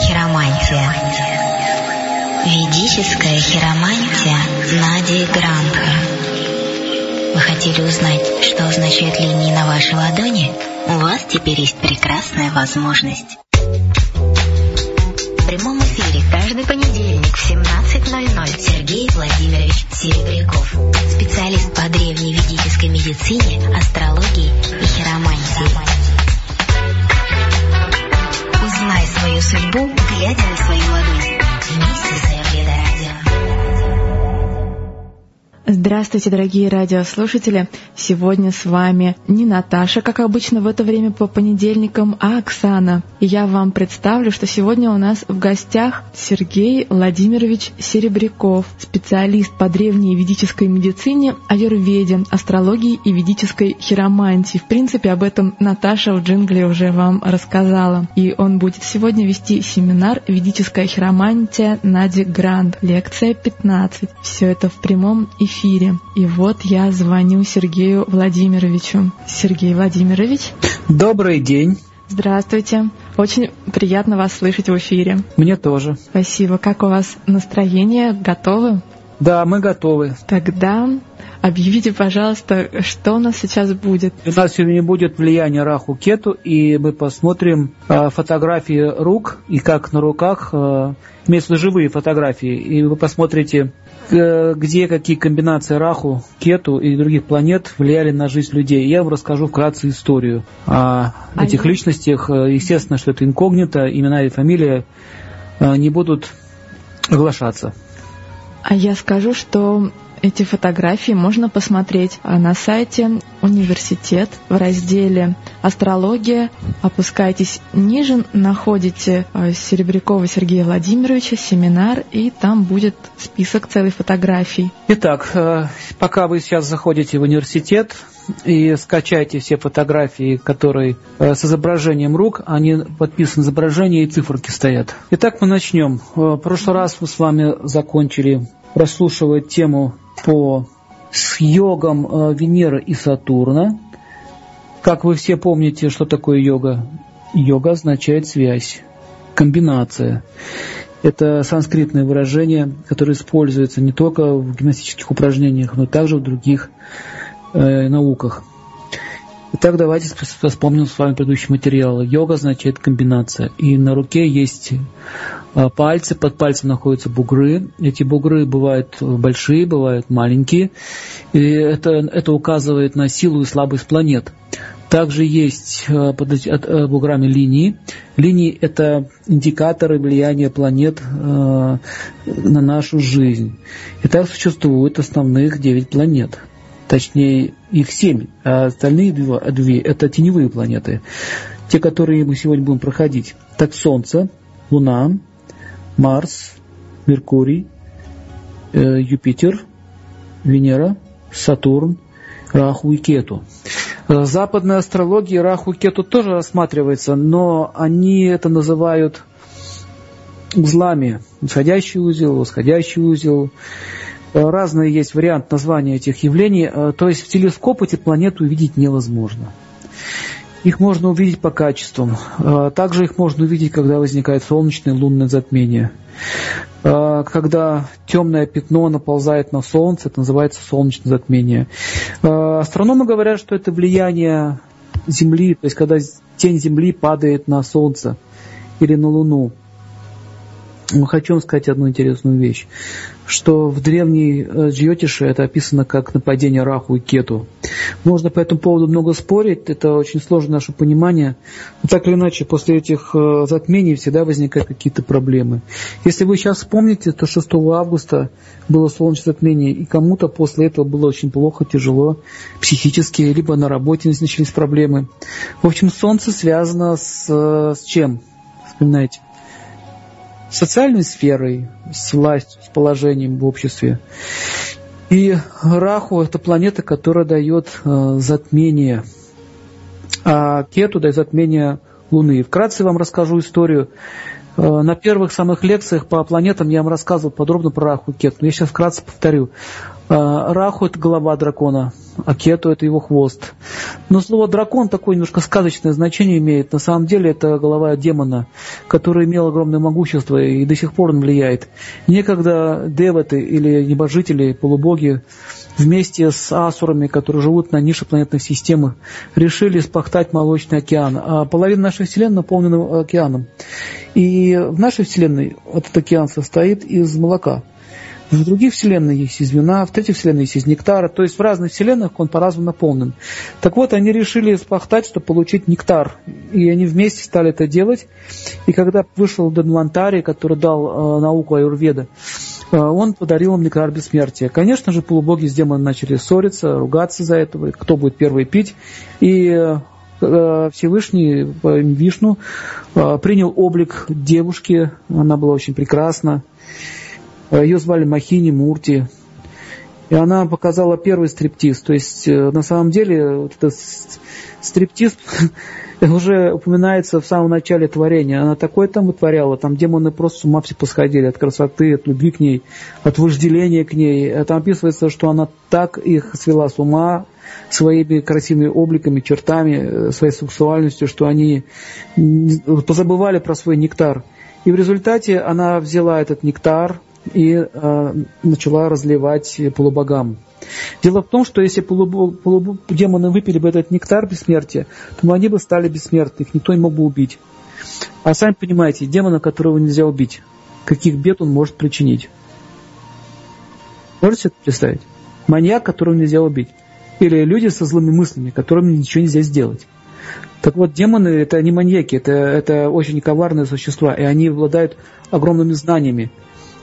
Хиромантия. Ведическая хиромантия Нади Грандха. Вы хотели узнать, что означают линии на вашей ладони? У вас теперь есть прекрасная возможность. В прямом эфире каждый понедельник в 17.00 Сергей Владимирович Серебряков. Специалист по древней ведической медицине, астрологии и хиромантии. Свою судьбу, глядя на свою ладонь. Вместе с Здравствуйте, дорогие радиослушатели! Сегодня с вами не Наташа, как обычно в это время по понедельникам, а Оксана. И я вам представлю, что сегодня у нас в гостях Сергей Владимирович Серебряков, специалист по древней ведической медицине, аюрведе, астрологии и ведической хиромантии. В принципе, об этом Наташа в джингле уже вам рассказала. И он будет сегодня вести семинар «Ведическая хиромантия Нади Гранд», лекция 15. Все это в прямом эфире эфире. И вот я звоню Сергею Владимировичу. Сергей Владимирович. Добрый день. Здравствуйте. Очень приятно вас слышать в эфире. Мне тоже. Спасибо. Как у вас настроение? Готовы? Да, мы готовы. Тогда объявите, пожалуйста, что у нас сейчас будет. У нас сегодня будет влияние Раху Кету, и мы посмотрим э, фотографии рук, и как на руках, э, имеются живые фотографии, и вы посмотрите, э, где какие комбинации Раху, Кету и других планет влияли на жизнь людей. Я вам расскажу вкратце историю о А этих я- личностях. Э, Естественно, что это инкогнито, имена и фамилия э, не будут оглашаться. А я скажу, что эти фотографии можно посмотреть а, на сайте университет в разделе «Астрология». Опускайтесь ниже, находите а, Серебрякова Сергея Владимировича, семинар, и там будет список целых фотографий. Итак, э, пока вы сейчас заходите в университет и скачаете все фотографии, которые э, с изображением рук, они подписаны изображения и циферки стоят. Итак, мы начнем. Э, В прошлый раз мы с вами закончили прослушивать тему по с йогом э, Венеры и Сатурна. Как вы все помните, что такое йога? Йога означает связь, комбинация. Это санскритное выражение, которое используется не только в гимнастических упражнениях, но также в других э, науках. Итак, давайте вспомним с вами предыдущий материал. Йога означает комбинация. И на руке есть пальцы, под пальцем находятся бугры. Эти бугры бывают большие, бывают маленькие. И это, это указывает на силу и слабость планет. Также есть э, под э, буграми линии. Линии – это индикаторы влияния планет э, на нашу жизнь. И так существует основных 9 планет. Точнее, их 7, а остальные два- две – это теневые планеты. Те, которые мы сегодня будем проходить. Так Солнце, Луна, Марс, Меркурий, э, Юпитер, Венера, Сатурн, Раху и Кету. Э, В западной астрологии Раху и Кету тоже рассматривается, но они это называют узлами. Восходящий узел, восходящий узел. Э, Разные есть вариант названия этих явлений. То есть в телескоп эти планеты увидеть невозможно. Их можно увидеть по качествам. Э, Также их можно увидеть, когда возникает солнечное лунное затмение. Э, Когда темное пятно наползает на Солнце, это называется солнечное затмение. Э, Астрономы говорят, что это влияние Земли, то есть когда тень Земли падает на Солнце или на Луну. Хочу вам сказать одну интересную вещь, что в древней э, Джиотише это описано как нападение Раху и Кету. Можно по этому поводу много спорить, это очень сложно наше понимание, но так или иначе после этих э, затмений всегда возникают какие-то проблемы. Если вы сейчас вспомните, то 6 августа было солнечное затмение, и кому-то после этого было очень плохо, тяжело, психически, либо на работе начались проблемы. В общем, Солнце связано с, э, с чем? Вспоминайте социальной сферой, с властью, с положением в обществе. И Раху – это планета, которая дает э, затмение, а Кету дает затмение Луны. Вкратце вам расскажу историю на первых самых лекциях по планетам я вам рассказывал подробно про Раху и Кету. Я сейчас вкратце повторю. Э, Раху – это голова дракона, а Кету – это его хвост. Но слово «дракон» такое немножко сказочное значение имеет. На самом деле это голова демона, который имел огромное могущество и до сих пор он влияет. Некогда деваты или небожители, полубоги вместе с асурами, которые живут на нише планетных системах, решили спахтать молочный океан. А половина нашей Вселенной наполнена океаном. И в нашей Вселенной этот океан состоит из молока. В других вселенных есть из вина, в третьих вселенных есть из нектара. То есть в разных вселенных он по-разному наполнен. Так вот, они решили спахтать, чтобы получить нектар. И они вместе стали это делать. И когда вышел Данвантари, который дал э, науку Аюрведа, он подарил им нектар бессмертия. Конечно же, полубоги с демоном начали ссориться, ругаться за этого, кто будет первый пить. И э, Всевышний Вишну э, принял облик девушки, она была очень прекрасна, Э, Ее звали Махини Мурти. И она показала первый стриптиз. То есть, э, на самом деле, вот этот стриптиз уже упоминается в самом начале творения. Она такое там вытворяла, там демоны просто с ума все посходили от красоты, от любви к ней, от вожделения к ней. А там описывается, что она так их свела с ума своими красивыми обликами, чертами, э, своей сексуальностью, что они позабывали про свой нектар. И в результате она взяла этот нектар, и э, начала разливать полубогам. Дело в том, что если полуб, полуб, демоны выпили бы этот нектар бессмертия, то они бы стали бессмертны, их никто не мог бы убить. А сами понимаете, демона, которого нельзя убить, каких бед он может причинить. Можете это представить? Маньяк, которого нельзя убить. Или люди со злыми мыслями, которым ничего нельзя сделать. Так вот, демоны это не маньяки, это, это очень коварные существа, и они обладают огромными знаниями.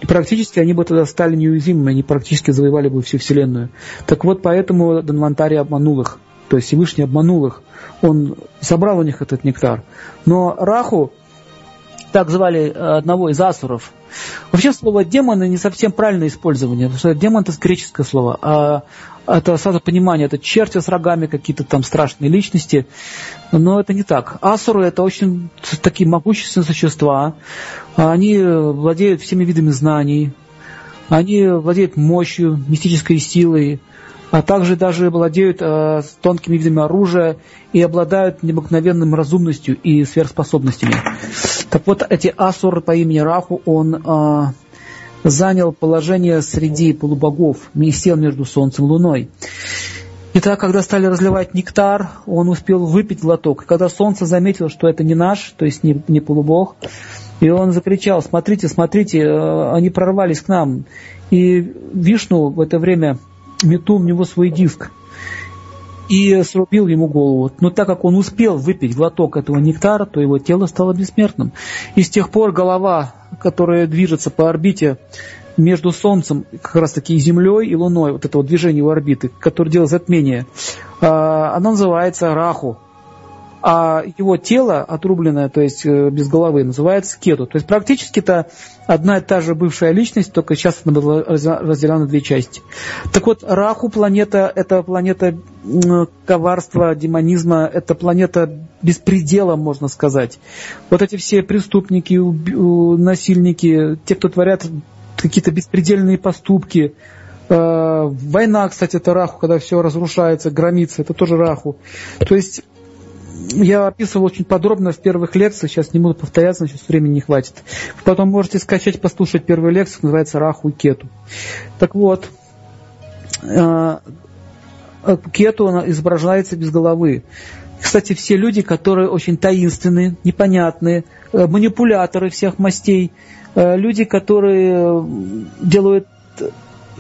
И практически они бы тогда стали неуязвимыми, они практически завоевали бы всю Вселенную. Так вот, поэтому Данвантари обманул их. То есть Всевышний обманул их. Он собрал у них этот нектар. Но Раху, так звали одного из асуров, Вообще слово демоны не совсем правильное использование, потому что демон это греческое слово, а это сразу понимание, это черти с рогами, какие-то там страшные личности, но это не так. Асуры это очень такие могущественные существа, они владеют всеми видами знаний, они владеют мощью, мистической силой, а также даже владеют э, тонкими видами оружия и обладают необыкновенным разумностью и сверхспособностями. Так вот, эти асуры по имени Раху, он э, занял положение среди полубогов, сел между Солнцем и Луной. И так, когда стали разливать нектар, он успел выпить глоток. И когда Солнце заметило, что это не наш, то есть не, не полубог, и он закричал, смотрите, смотрите, э, они прорвались к нам. И Вишну в это время метнул в него свой диск и срубил ему голову. Но так как он успел выпить глоток этого нектара, то его тело стало бессмертным. И с тех пор голова, которая движется по орбите между Солнцем, как раз таки и Землей, и Луной, вот это вот движение его орбиты, которое делает затмение, а, она называется Раху а его тело отрубленное, то есть э, без головы, называется кету. То есть практически это одна и та же бывшая личность, только сейчас она была разделена на две части. Так вот, Раху планета – это планета коварства, демонизма, это планета беспредела, можно сказать. Вот эти все преступники, насильники, те, кто творят какие-то беспредельные поступки, э, Война, кстати, это Раху, когда все разрушается, громится, это тоже Раху. То есть я описывал очень подробно в первых лекциях, сейчас не буду повторяться, сейчас времени не хватит. Потом можете скачать, послушать первую лекцию, называется Раху и Кету. Так вот, э, Кету она изображается без головы. Кстати, все люди, которые очень таинственные, непонятные, э, манипуляторы всех мастей, э, люди, которые делают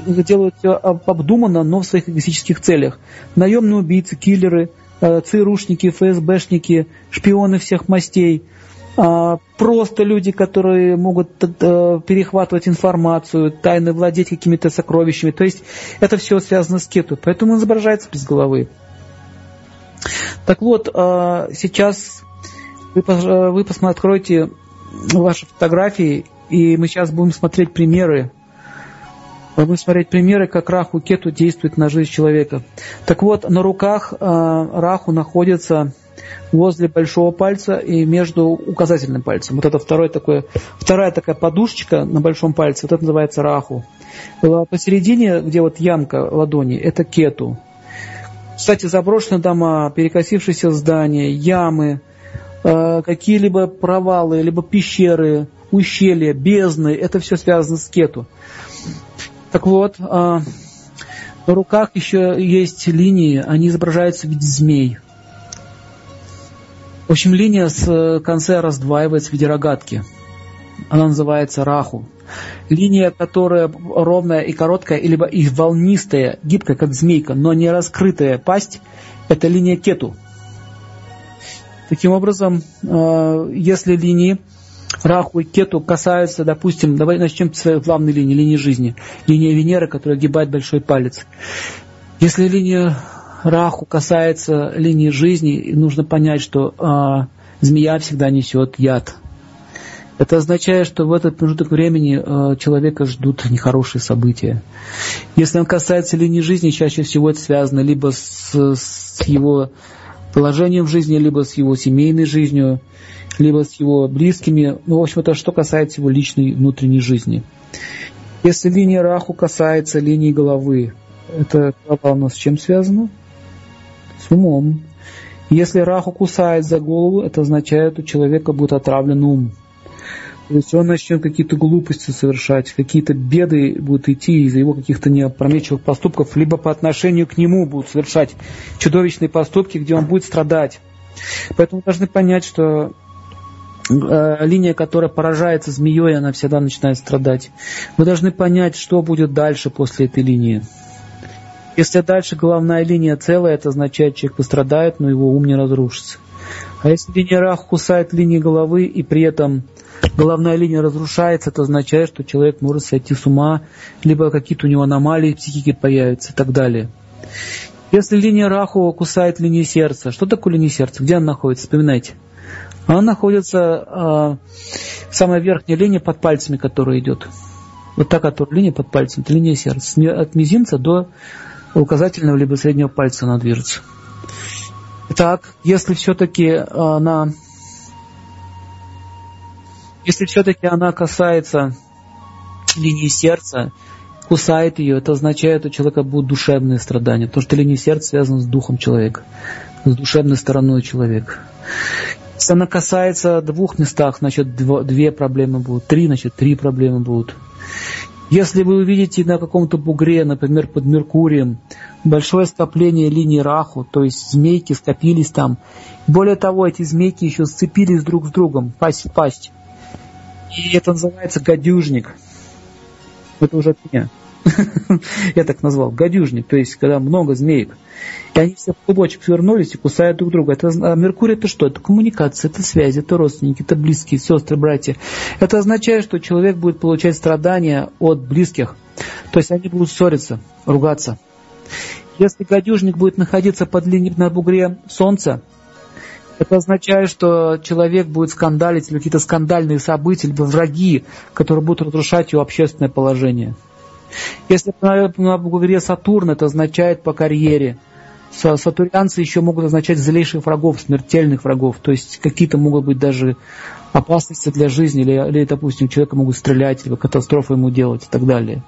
делают все обдуманно, но в своих эгоистических целях. Наемные убийцы, киллеры – ЦРУшники, ФСБшники, шпионы всех мастей, а, просто люди, которые могут э, перехватывать информацию, тайно владеть какими-то сокровищами. То есть это все связано с кету, поэтому он изображается без головы. Так вот, э, сейчас вы, вы откройте ваши фотографии, и мы сейчас будем смотреть примеры мы будем смотреть примеры, как раху кету действует на жизнь человека. Так вот, на руках э, раху находится возле большого пальца и между указательным пальцем. Вот это второй такой, вторая такая подушечка на большом пальце, вот это называется раху. Посередине, где вот ямка ладони, это кету. Кстати, заброшенные дома, перекосившиеся здания, ямы, э, какие-либо провалы, либо пещеры, ущелья, бездны, это все связано с кету. Так вот, э, на руках еще есть линии, они изображаются в виде змей. В общем, линия с конца раздваивается в виде рогатки. Она называется раху. Линия, которая ровная и короткая, либо и волнистая, гибкая, как змейка, но не раскрытая пасть, это линия кету. Таким образом, э, если линии Раху и Кету касаются, допустим, давай начнем с своей главной линии, линии жизни, линия Венеры, которая огибает большой палец. Если линия Раху касается линии жизни, нужно понять, что э, змея всегда несет яд. Это означает, что в этот промежуток времени э, человека ждут нехорошие события. Если он касается линии жизни, чаще всего это связано либо с, с его положением в жизни, либо с его семейной жизнью, либо с его близкими. Ну, в общем, это что касается его личной внутренней жизни. Если линия Раху касается линии головы, это нас с чем связано? С умом. Если Раху кусает за голову, это означает, у человека будет отравлен ум. То есть он начнет какие-то глупости совершать, какие-то беды будут идти из-за его каких-то неопрометчивых поступков, либо по отношению к нему будут совершать чудовищные поступки, где он будет страдать. Поэтому должны понять, что линия, которая поражается змеей, она всегда начинает страдать. Вы должны понять, что будет дальше после этой линии. Если дальше головная линия целая, это означает, человек пострадает, но его ум не разрушится. А если линия рах кусает линии головы и при этом головная линия разрушается, это означает, что человек может сойти с ума, либо какие-то у него аномалии психики появятся и так далее. Если линия Раху кусает линию сердца, что такое линия сердца? Где она находится? Вспоминайте. Она находится э, самая верхняя линия под пальцами, которая идет. Вот та, которая линия под пальцем, это линия сердца. От мизинца до указательного либо среднего пальца она движется. Итак, если все-таки она если все-таки она касается линии сердца, кусает ее, это означает, что у человека будут душевные страдания, потому что линия сердца связана с духом человека, с душевной стороной человека. Если она касается двух местах, значит две проблемы будут, три, значит три проблемы будут. Если вы увидите на каком-то бугре, например, под Меркурием, большое скопление линий Раху, то есть змейки скопились там, более того, эти змейки еще сцепились друг с другом, пасть в пасть. И это называется гадюжник. Это уже от. Я так назвал. Гадюжник. То есть, когда много змеек. И они все в клубочек свернулись и кусают друг друга. Это, а Меркурий это что? Это коммуникация, это связи, это родственники, это близкие, сестры, братья. Это означает, что человек будет получать страдания от близких. То есть они будут ссориться, ругаться. Если гадюжник будет находиться под линией на бугре Солнца, это означает, что человек будет скандалить, или какие-то скандальные события, либо враги, которые будут разрушать его общественное положение. Если на бугре Сатурн, это означает по карьере. Сатурянцы еще могут означать злейших врагов, смертельных врагов. То есть какие-то могут быть даже опасности для жизни, или, или, допустим, человека могут стрелять, либо катастрофу ему делать и так далее.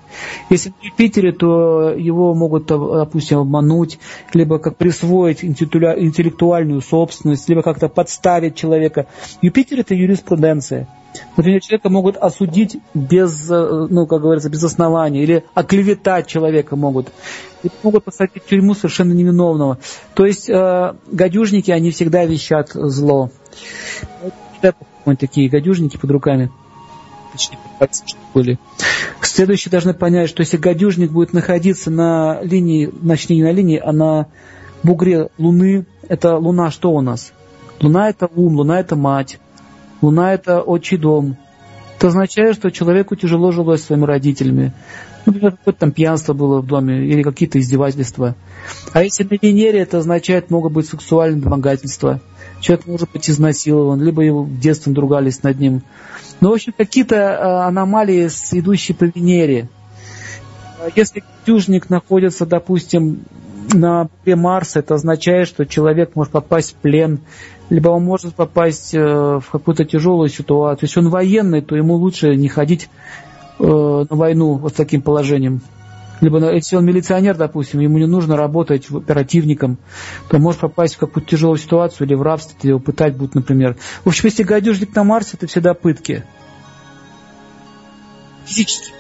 Если в Юпитере, то его могут, допустим, обмануть, либо как присвоить интеллектуальную собственность, либо как-то подставить человека. Юпитер – это юриспруденция. Например, человека могут осудить без, ну, как говорится, без основания, или оклеветать человека могут. И могут посадить в тюрьму совершенно невиновного. То есть э, гадюжники, они всегда вещат зло такие гадюжники под руками. Точнее, были. Следующие должны понять, что если гадюжник будет находиться на линии, точнее не на линии, а на бугре Луны, это Луна что у нас? Луна это ум, Луна это мать, Луна это отчий дом. Это означает, что человеку тяжело жилось своими родителями. Например, какое-то там пьянство было в доме или какие-то издевательства. А если на Венере, это означает, могут быть сексуальные домогательства человек может быть изнасилован, либо его в детстве другались над ним. Ну, в общем, какие-то э, аномалии, идущие по Венере. Если южник находится, допустим, на Марса, это означает, что человек может попасть в плен, либо он может попасть э, в какую-то тяжелую ситуацию. Если он военный, то ему лучше не ходить э, на войну вот с таким положением. Либо если он милиционер, допустим, ему не нужно работать оперативником, то может попасть в какую-то тяжелую ситуацию или в рабство, или его пытать будут, например. В общем, если гадюшник на Марсе, это всегда пытки. Физически.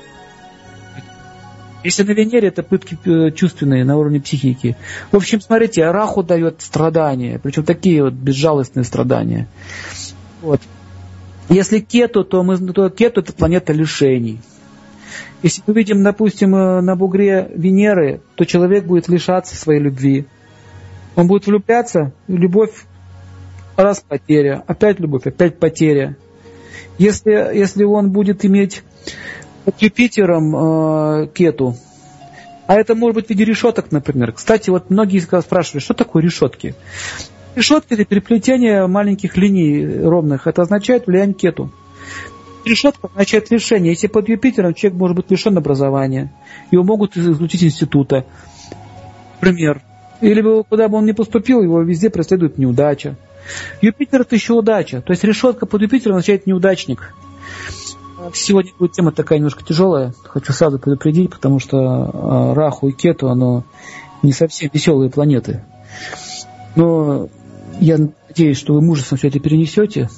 Если на Венере, это пытки э, чувственные на уровне психики. В общем, смотрите, Раху дает страдания, причем такие вот безжалостные страдания. Вот. Если Кету, то, мы, то Кету это планета лишений. Если мы видим, допустим, э, на бугре Венеры, то человек будет лишаться своей любви. Он будет влюбляться, любовь раз потеря, опять любовь, опять потеря. Если, если он будет иметь Юпитером э, кету. А это может быть в виде решеток, например. Кстати, вот многие спрашивали, что такое решетки? Решетки – это переплетение маленьких линий ровных. Это означает влияние кету. Решетка означает лишение. Если под Юпитером человек может быть лишен образования, его могут исключить института. Например. Или куда бы он ни поступил, его везде преследует неудача. Юпитер – это еще удача. То есть решетка под Юпитером означает неудачник. Сегодня будет тема такая немножко тяжелая. Хочу сразу предупредить, потому что а, Раху и Кету, оно не совсем веселые планеты. Но я надеюсь, что вы мужественно все это перенесете.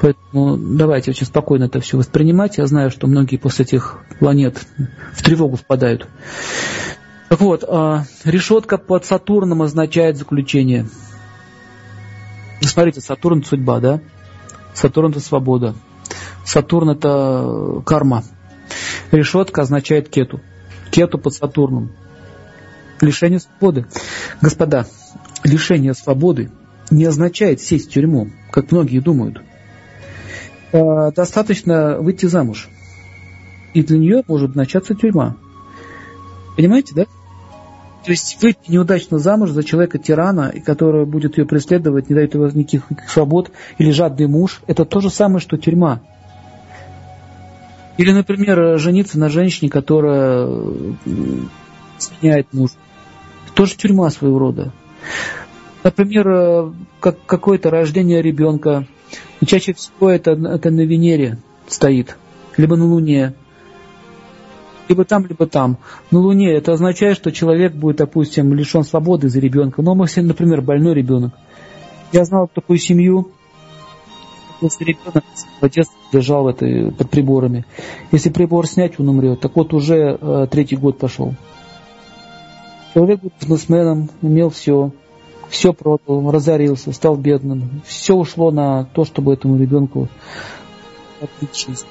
Поэтому давайте очень спокойно это все воспринимать. Я знаю, что многие после этих планет в тревогу впадают. Так вот, а, решетка под Сатурном означает заключение. Смотрите, Сатурн – судьба, да? Сатурн – это свобода. Сатурн это карма. Решетка означает кету. Кету под Сатурном. Лишение свободы. Господа, лишение свободы не означает сесть в тюрьму, как многие думают. А, достаточно выйти замуж. И для нее может начаться тюрьма. Понимаете, да? То есть выйти неудачно замуж за человека-тирана, который будет ее преследовать, не дает ей никаких свобод, или жадный муж, это то же самое, что тюрьма. Или, например, жениться на женщине, которая сменяет мужа. Тоже тюрьма своего рода. Например, как какое-то рождение ребенка. Чаще всего это, это на Венере стоит, либо на Луне, либо там, либо там. На Луне это означает, что человек будет, допустим, лишен свободы за ребенка. Но, например, больной ребенок. Я знал такую семью, если ребенок в детстве лежал это, под приборами. Если прибор снять, он умрет. Так вот, уже э, третий год пошел. Человек был бизнесменом, имел все, все продал, разорился, стал бедным. Все ушло на то, чтобы этому ребенку открыть жизнь.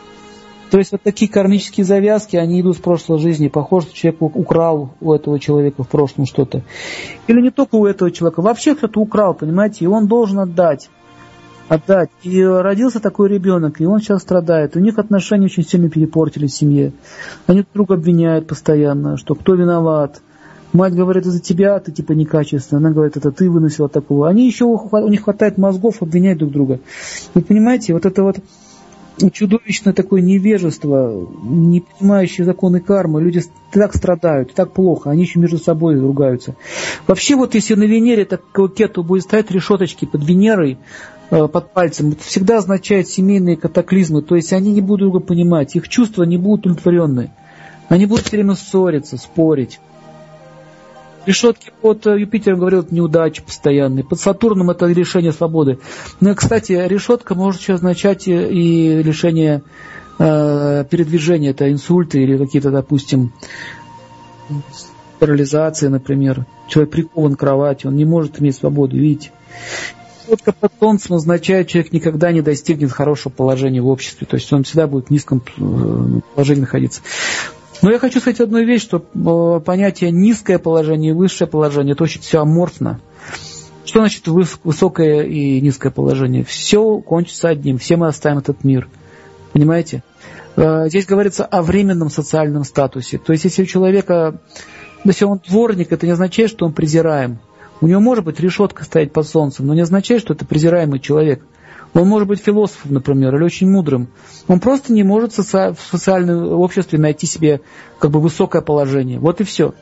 То есть вот такие кармические завязки, они идут с прошлой жизни. Похоже, что человек украл у этого человека в прошлом что-то. Или не только у этого человека, вообще кто-то украл, понимаете, и он должен отдать отдать. И родился такой ребенок, и он сейчас страдает. У них отношения очень сильно перепортились в семье. Они друг обвиняют постоянно, что кто виноват. Мать говорит, это тебя, ты типа некачественно. Она говорит, это ты выносила такого. Они еще, у них хватает мозгов обвинять друг друга. Вы понимаете, вот это вот чудовищное такое невежество, не понимающие законы кармы, люди так страдают, так плохо, они еще между собой ругаются. Вообще вот если на Венере такой кету будет стоять решеточки под Венерой, под пальцем, это всегда означает семейные катаклизмы, то есть они не будут друга понимать, их чувства не будут удовлетворены. Они будут все время ссориться, спорить. Решетки под э, Юпитером, говорил, это неудачи постоянные. Под Сатурном это решение свободы. Ну, кстати, решетка может еще означать и лишение э, передвижения. Это инсульты или какие-то, допустим, парализации, например. Человек прикован к кровати, он не может иметь свободу, видите. Четко под солнцем означает, человек никогда не достигнет хорошего положения в обществе. То есть он всегда будет в низком э, положении находиться. Но я хочу сказать одну вещь, что э, понятие низкое положение и высшее положение, это очень все аморфно. Что значит высокое и низкое положение? Все кончится одним, все мы оставим этот мир. Понимаете? Э, здесь говорится о временном социальном статусе. То есть если у человека, если он дворник, это не означает, что он презираем. У него может быть решетка стоять под солнцем, но не означает, что это презираемый человек. Он может быть философом, например, или очень мудрым. Он просто не может в социальном обществе найти себе как бы высокое положение. Вот и все.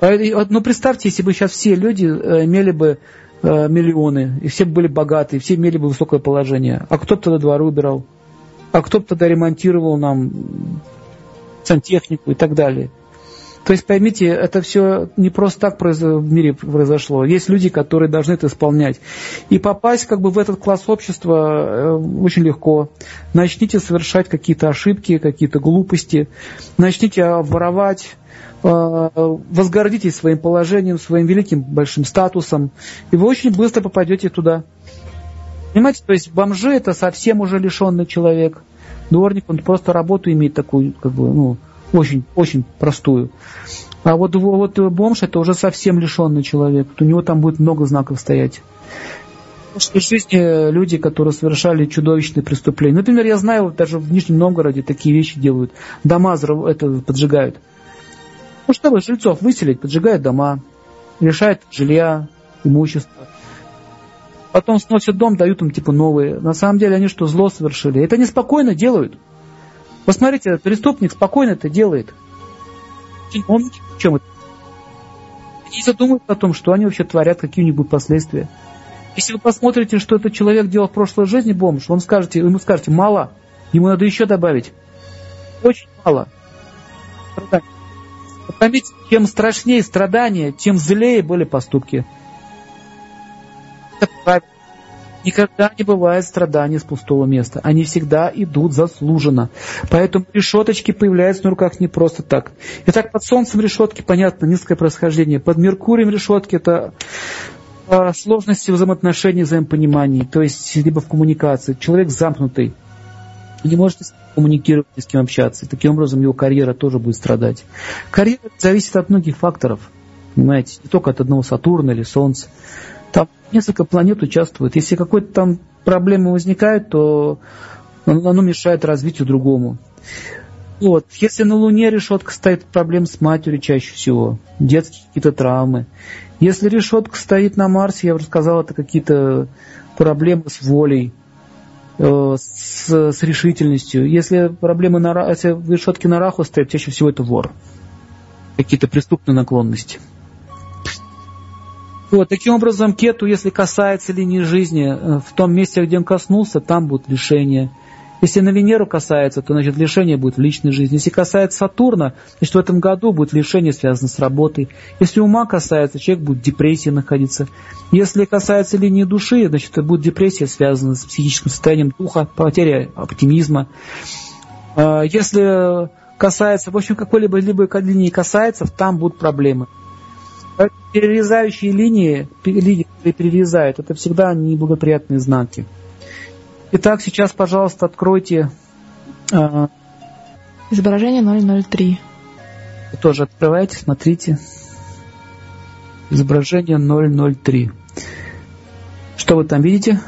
Ну, представьте, если бы сейчас все люди э, имели бы э, миллионы, и все были богатые, все имели бы высокое положение. А кто бы тогда дворы убирал? А кто бы тогда ремонтировал нам сантехнику и так далее? То есть, поймите, это все не просто так в мире произошло. Есть люди, которые должны это исполнять. И попасть как бы в этот класс общества э, очень легко. Начните совершать какие-то ошибки, какие-то глупости. Начните воровать, э, возгордитесь своим положением, своим великим большим статусом, и вы очень быстро попадете туда. Понимаете, то есть бомжи это совсем уже лишенный человек. Дворник, он просто работу имеет такую, как бы, ну, очень, очень простую. А вот, вот бомж это уже совсем лишенный человек. У него там будет много знаков стоять. В жизни люди, которые совершали чудовищные преступления. Например, я знаю, даже в Нижнем Новгороде такие вещи делают. Дома это поджигают. Ну, чтобы жильцов выселить, поджигают дома, лишают жилья, имущества. Потом сносят дом, дают им типа новые. На самом деле они что, зло совершили? Это неспокойно делают. Посмотрите, преступник спокойно это делает. Он чем это? Они задумывают о том, что они вообще творят, какие-нибудь последствия. Если вы посмотрите, что этот человек делал в прошлой жизни, бомж, он скажете, ему скажете, мало, ему надо еще добавить. Очень мало. Поймите, чем страшнее страдания, тем злее были поступки. Это правильно. Никогда не бывает страданий с пустого места. Они всегда идут заслуженно. Поэтому решеточки появляются на руках не просто так. Итак, под солнцем решетки, понятно, низкое происхождение. Под Меркурием решетки это а, сложности взаимоотношений, взаимопониманий, то есть либо в коммуникации. Человек замкнутый, не может коммуникировать, ни с кем общаться. таким образом его карьера тоже будет страдать. Карьера зависит от многих факторов, понимаете, не только от одного Сатурна или Солнца. Там несколько планет участвуют. Если какой-то там проблемы возникают, то оно мешает развитию другому. Вот. Если на Луне решетка стоит, проблем с матерью чаще всего, детские какие-то травмы. Если решетка стоит на Марсе, я уже сказал, это какие-то проблемы с волей, э, с, с решительностью. Если проблемы на если решетки на Раху стоят, чаще всего это вор. Какие-то преступные наклонности. Вот, таким образом, кету, если касается линии жизни, э, в том месте, где он коснулся, там будет лишение. Если на Венеру касается, то значит лишение будет в личной жизни. Если касается Сатурна, значит в этом году будет лишение связано с работой. Если ума касается, человек будет в депрессии находиться. Если касается линии души, значит это будет депрессия, связана с психическим состоянием духа, потеря оптимизма. А, если касается, в общем, какой-либо либо линии касается, там будут проблемы перерезающие линии, линии, которые перерезают, это всегда неблагоприятные знаки. Итак, сейчас, пожалуйста, откройте... Э, Изображение 003. Вы тоже открывайте, смотрите. Изображение 003. Что вы там видите?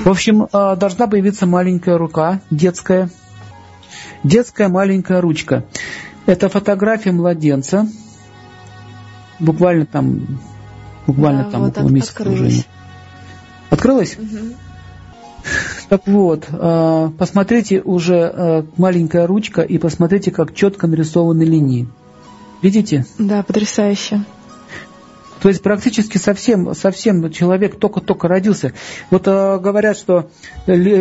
В общем, э, должна появиться маленькая рука, детская. Детская маленькая ручка. Это фотография младенца, буквально там, буквально да, там вот около месяца открылась. Открылась? Угу. Так вот, а, посмотрите уже а, маленькая ручка и посмотрите, как четко нарисованы линии. Видите? Да, потрясающе. То есть практически совсем, совсем человек только-только родился. Вот э, говорят, что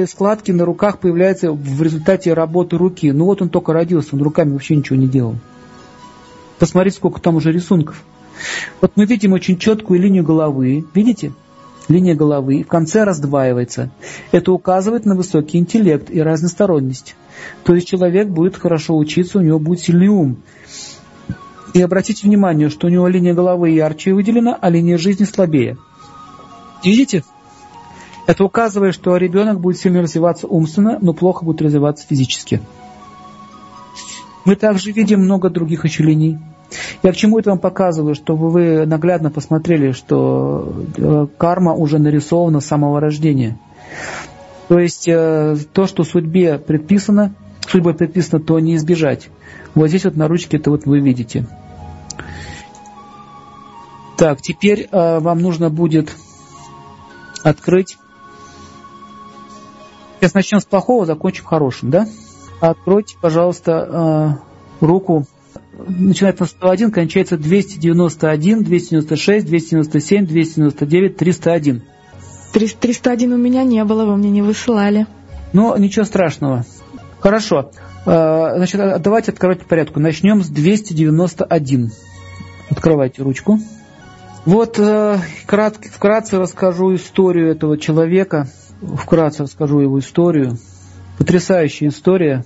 складки на руках появляются в результате работы руки. Ну вот он только родился, он руками вообще ничего не делал. Посмотрите, сколько там уже рисунков. Вот мы видим очень четкую линию головы. Видите? Линия головы в конце раздваивается. Это указывает на высокий интеллект и разносторонность. То есть человек будет хорошо учиться, у него будет сильный ум. И обратите внимание, что у него линия головы ярче выделена, а линия жизни слабее. Видите? Это указывает, что ребенок будет сильно развиваться умственно, но плохо будет развиваться физически. Мы также видим много других еще. Я к чему это вам показываю, чтобы вы наглядно посмотрели, что э, карма уже нарисована с самого рождения. То есть э, то, что судьбе предписано, судьбой предписано, то не избежать. Вот здесь вот на ручке это вот вы видите. Так, теперь э, вам нужно будет открыть. Сейчас начнем с плохого, закончим хорошим, да? Откройте, пожалуйста, руку начинается на 101, кончается 291, 296, 297, 299, 301. 301 у меня не было, вы мне не высылали. Но ничего страшного. Хорошо. Э, значит, э, давайте открывать по порядку. Начнем с 291. Открывайте ручку. Вот э, вкратце расскажу историю этого человека. Вкратце расскажу его историю. Потрясающая история.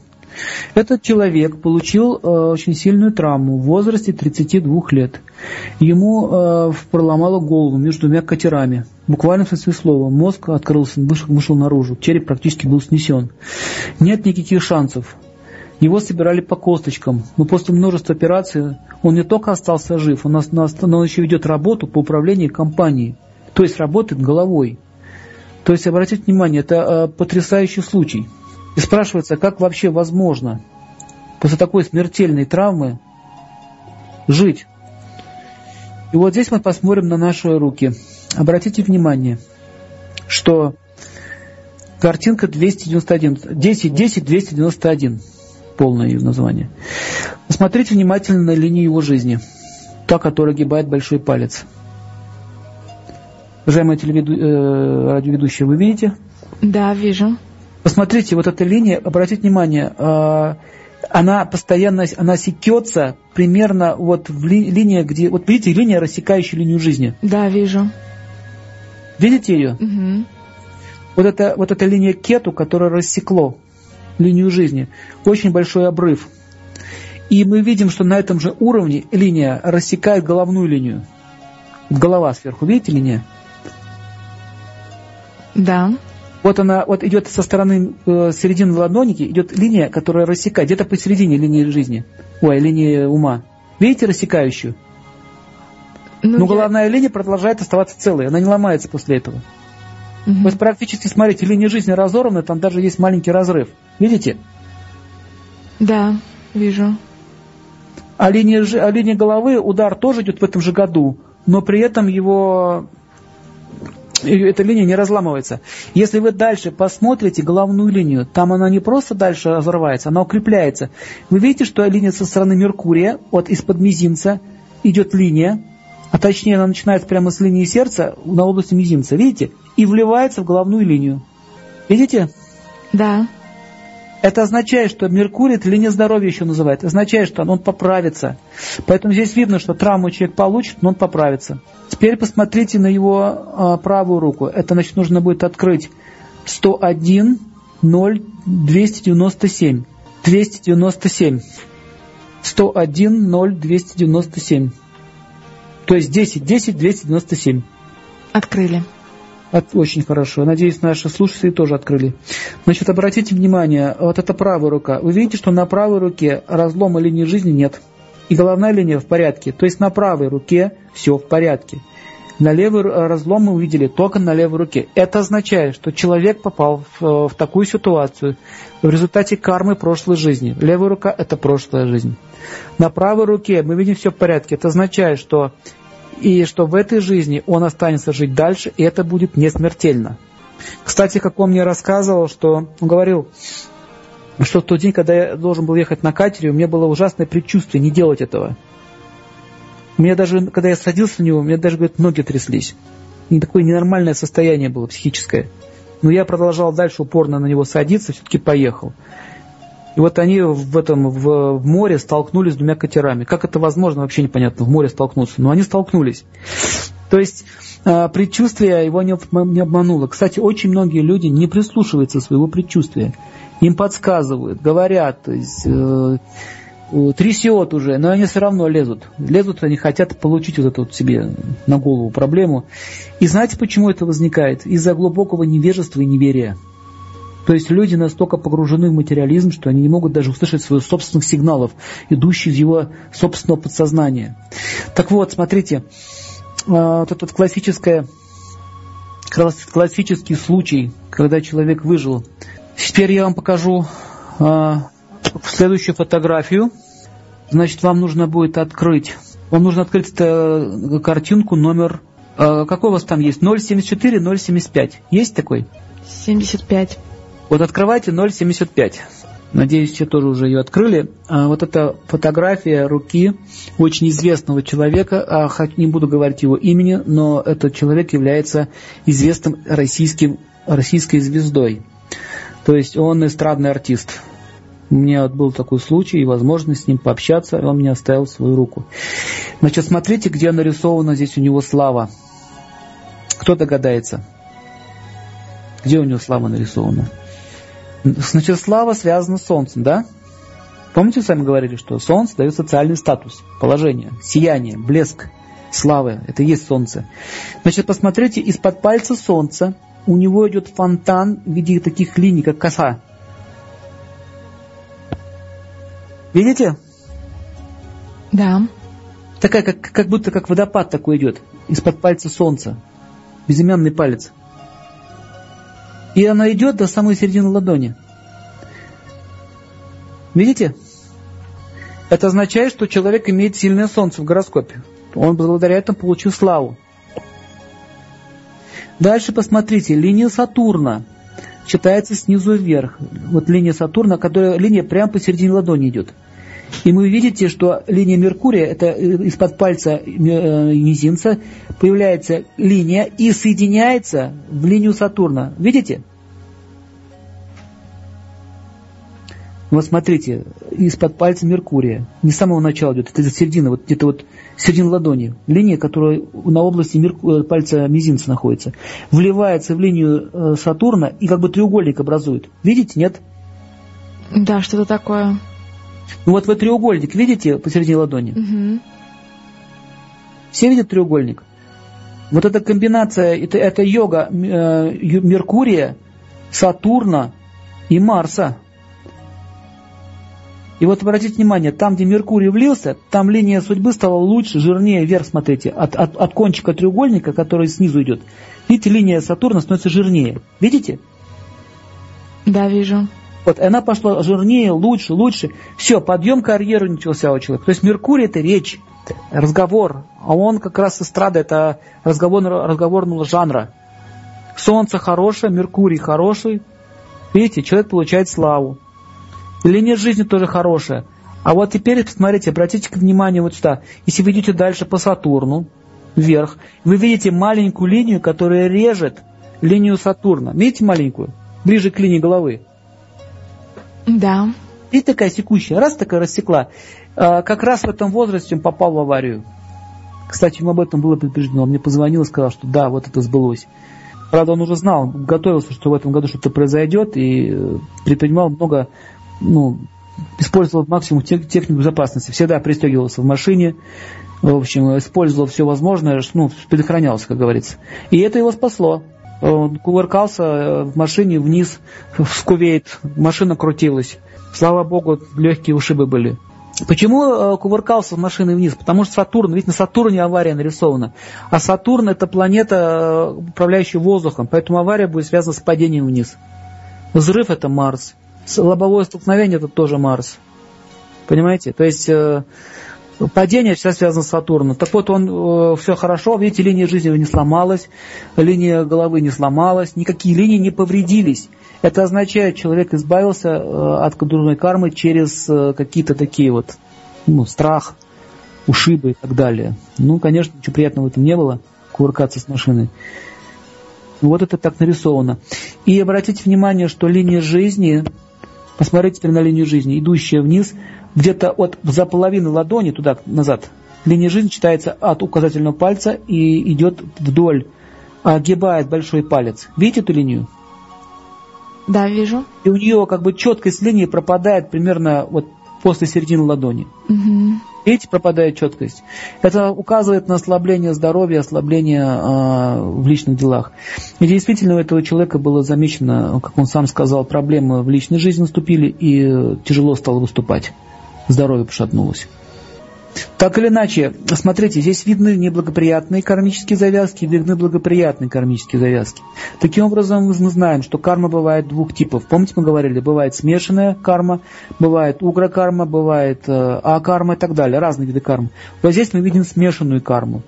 Этот человек получил э, очень сильную травму в возрасте 32 лет. Ему э, проломало голову между двумя катерами. Буквально в смысле слова. Мозг открылся, вышел, вышел наружу. Череп практически был снесен. Нет никаких шансов. Его собирали по косточкам, но после множества операций он не только остался жив, он, он еще ведет работу по управлению компанией, то есть работает головой. То есть, обратите внимание, это э, потрясающий случай. И спрашивается, как вообще возможно после такой смертельной травмы жить. И вот здесь мы посмотрим на наши руки. Обратите внимание, что картинка 291, 10, 10, 291 полное ее название. Посмотрите внимательно на линию его жизни, та, которая огибает большой палец. Уважаемые телеведу... э, радиоведущие, вы видите? Да, вижу. Посмотрите, вот эта линия, обратите внимание, э, она постоянно, она секется примерно вот в ли, линии, где, вот видите, линия, рассекающая линию жизни. Да, вижу. Видите ее? Угу. Вот это, вот эта линия кету, которая рассекло линию жизни. Очень большой обрыв. И мы видим, что на этом же уровне линия рассекает головную линию. Голова сверху, видите линия? Да. Вот она вот идет со стороны э, середины ладоники, идет линия, которая рассекает, где-то посередине линии жизни, ой, линии ума. Видите рассекающую? Ну, Но я... головная линия продолжает оставаться целой, она не ломается после этого. Угу. Есть практически, смотрите, линия жизни разорвана, там даже есть маленький разрыв. Видите? Да, вижу. А линия, а линия головы, удар тоже идет в этом же году, но при этом его эта линия не разламывается. Если вы дальше посмотрите головную линию, там она не просто дальше разрывается, она укрепляется. Вы видите, что линия со стороны Меркурия, вот из-под мизинца, идет линия, а точнее она начинается прямо с линии сердца на области мизинца, видите? И вливается в головную линию. Видите? Да. Это означает, что Меркурий, это линия здоровья еще называют, означает, что он поправится. Поэтому здесь видно, что травму человек получит, но он поправится. Теперь посмотрите на его а, правую руку. Это значит, нужно будет открыть 101 0 297. 297. 101 0 297. То есть 10, 10, 297. Открыли. Очень хорошо. Надеюсь, наши слушатели тоже открыли. Значит, обратите внимание, вот это правая рука. Вы видите, что на правой руке разлома линии жизни нет. И головная линия в порядке. То есть на правой руке все в порядке. На левый разлом мы увидели только на левой руке. Это означает, что человек попал в, в такую ситуацию в результате кармы прошлой жизни. Левая рука – это прошлая жизнь. На правой руке мы видим все в порядке. Это означает, что и что в этой жизни он останется жить дальше, и это будет не смертельно. Кстати, как он мне рассказывал, что он говорил, что в тот день, когда я должен был ехать на катере, у меня было ужасное предчувствие не делать этого. У меня даже, когда я садился на него, у меня даже, говорит, ноги тряслись. И такое ненормальное состояние было психическое. Но я продолжал дальше упорно на него садиться, все-таки поехал. И вот они в этом в, море столкнулись с двумя катерами. Как это возможно, вообще непонятно, в море столкнуться. Но они столкнулись. То есть э, предчувствие его не, обмануло. Кстати, очень многие люди не прислушиваются своего предчувствия. Им подсказывают, говорят, то есть, э, трясет уже, но они все равно лезут. Лезут, они хотят получить вот эту вот себе на голову проблему. И знаете, почему это возникает? Из-за глубокого невежества и неверия. То есть люди настолько погружены в материализм, что они не могут даже услышать своих собственных сигналов, идущих из его собственного подсознания. Так вот, смотрите, а, вот этот классическое, классический случай, когда человек выжил. Теперь я вам покажу а, следующую фотографию. Значит, вам нужно будет открыть, вам нужно открыть э, картинку номер, какой у вас там есть? 074, 075. Есть такой? 75. Вот открывайте 0,75. Надеюсь, все тоже уже ее открыли. А вот эта фотография руки очень известного человека. А, не буду говорить его имени, но этот человек является известным российским, российской звездой. То есть он эстрадный артист. У меня вот был такой случай и возможность с ним пообщаться, и он мне оставил свою руку. Значит, смотрите, где нарисована здесь у него слава. Кто догадается? Где у него слава нарисована? Значит, слава связана с солнцем, да? Помните, сами говорили, что солнце дает социальный статус, положение, сияние, блеск, славы. Это и есть солнце. Значит, посмотрите, из-под пальца солнца у него идет фонтан в виде таких линий, как коса. Видите? Да. Такая, как, как будто как водопад такой идет. Из-под пальца солнца. Безымянный палец. И она идет до самой середины ладони. Видите? Это означает, что человек имеет сильное солнце в гороскопе. Он благодаря этому получил славу. Дальше посмотрите, линия Сатурна читается снизу вверх. Вот линия Сатурна, которая линия прямо посередине ладони идет. И вы видите, что линия Меркурия, это э, из-под пальца э, мизинца, появляется линия и соединяется в линию Сатурна. Видите? Вот смотрите, из-под пальца Меркурия. Не с самого начала идет, это середина, вот где-то вот середина ладони. Линия, которая на области Мерку... Э, пальца мизинца находится. Вливается в линию Сатурна и как бы треугольник образует. Видите, нет? Да, что-то такое. Ну вот вы треугольник видите посередине ладони? Угу. Все видят треугольник? Вот эта комбинация, это, это йога э, Меркурия, Сатурна и Марса. И вот обратите внимание, там, где Меркурий влился, там линия судьбы стала лучше, жирнее вверх, смотрите, от, от, от кончика треугольника, который снизу идет. Видите, линия Сатурна становится жирнее. Видите? Да, вижу. Вот, она пошла жирнее, лучше, лучше. Все, подъем карьеры начался у человека. То есть Меркурий это речь, разговор, а он как раз эстрада, это разговор, разговорного жанра. Солнце хорошее, Меркурий хороший. Видите, человек получает славу. линия жизни тоже хорошая. А вот теперь, посмотрите, обратите внимание вот сюда. Если вы идете дальше по Сатурну, вверх, вы видите маленькую линию, которая режет линию Сатурна. Видите маленькую? Ближе к линии головы. Да. И такая секущая, раз такая рассекла. А, как раз в этом возрасте он попал в аварию. Кстати, ему об этом было предупреждено. Он мне позвонил и сказал, что да, вот это сбылось. Правда, он уже знал, готовился, что в этом году что-то произойдет, и э, предпринимал много, ну, использовал максимум технику безопасности. Всегда пристегивался в машине, в общем, использовал все возможное, ну, предохранялся, как говорится. И это его спасло. Он кувыркался э, в машине вниз, в Кувейт, машина крутилась. Слава богу, легкие ушибы были. Почему э, кувыркался в машине вниз? Потому что Сатурн, ведь на Сатурне авария нарисована. А Сатурн это планета, э, управляющая воздухом, поэтому авария будет связана с падением вниз. Взрыв это Марс. Лобовое столкновение это тоже Марс. Понимаете? То есть Падение все связано с Сатурном. Так вот, он э, все хорошо, видите, линия жизни не сломалась, линия головы не сломалась, никакие линии не повредились. Это означает, человек избавился э, от дурной кармы через э, какие-то такие вот, ну, страх, ушибы и так далее. Ну, конечно, ничего приятного в этом не было, кувыркаться с машиной. Вот это так нарисовано. И обратите внимание, что линия жизни, посмотрите теперь на линию жизни, идущая вниз – где-то от за половину ладони туда назад. Линия жизни читается от указательного пальца и идет вдоль, огибает большой палец. Видите эту линию? Да, вижу. И у нее как бы четкость линии пропадает примерно вот после середины ладони. Угу. Видите, пропадает четкость. Это указывает на ослабление здоровья, ослабление э, в личных делах. И действительно у этого человека было замечено, как он сам сказал, проблемы в личной жизни наступили и тяжело стало выступать здоровье пошатнулось. Так или иначе, смотрите, здесь видны неблагоприятные кармические завязки, видны благоприятные кармические завязки. Таким образом, мы знаем, что карма бывает двух типов. Помните, мы говорили, бывает смешанная карма, бывает угрокарма, бывает э, а-карма и так далее, разные виды кармы. Вот здесь мы видим смешанную карму.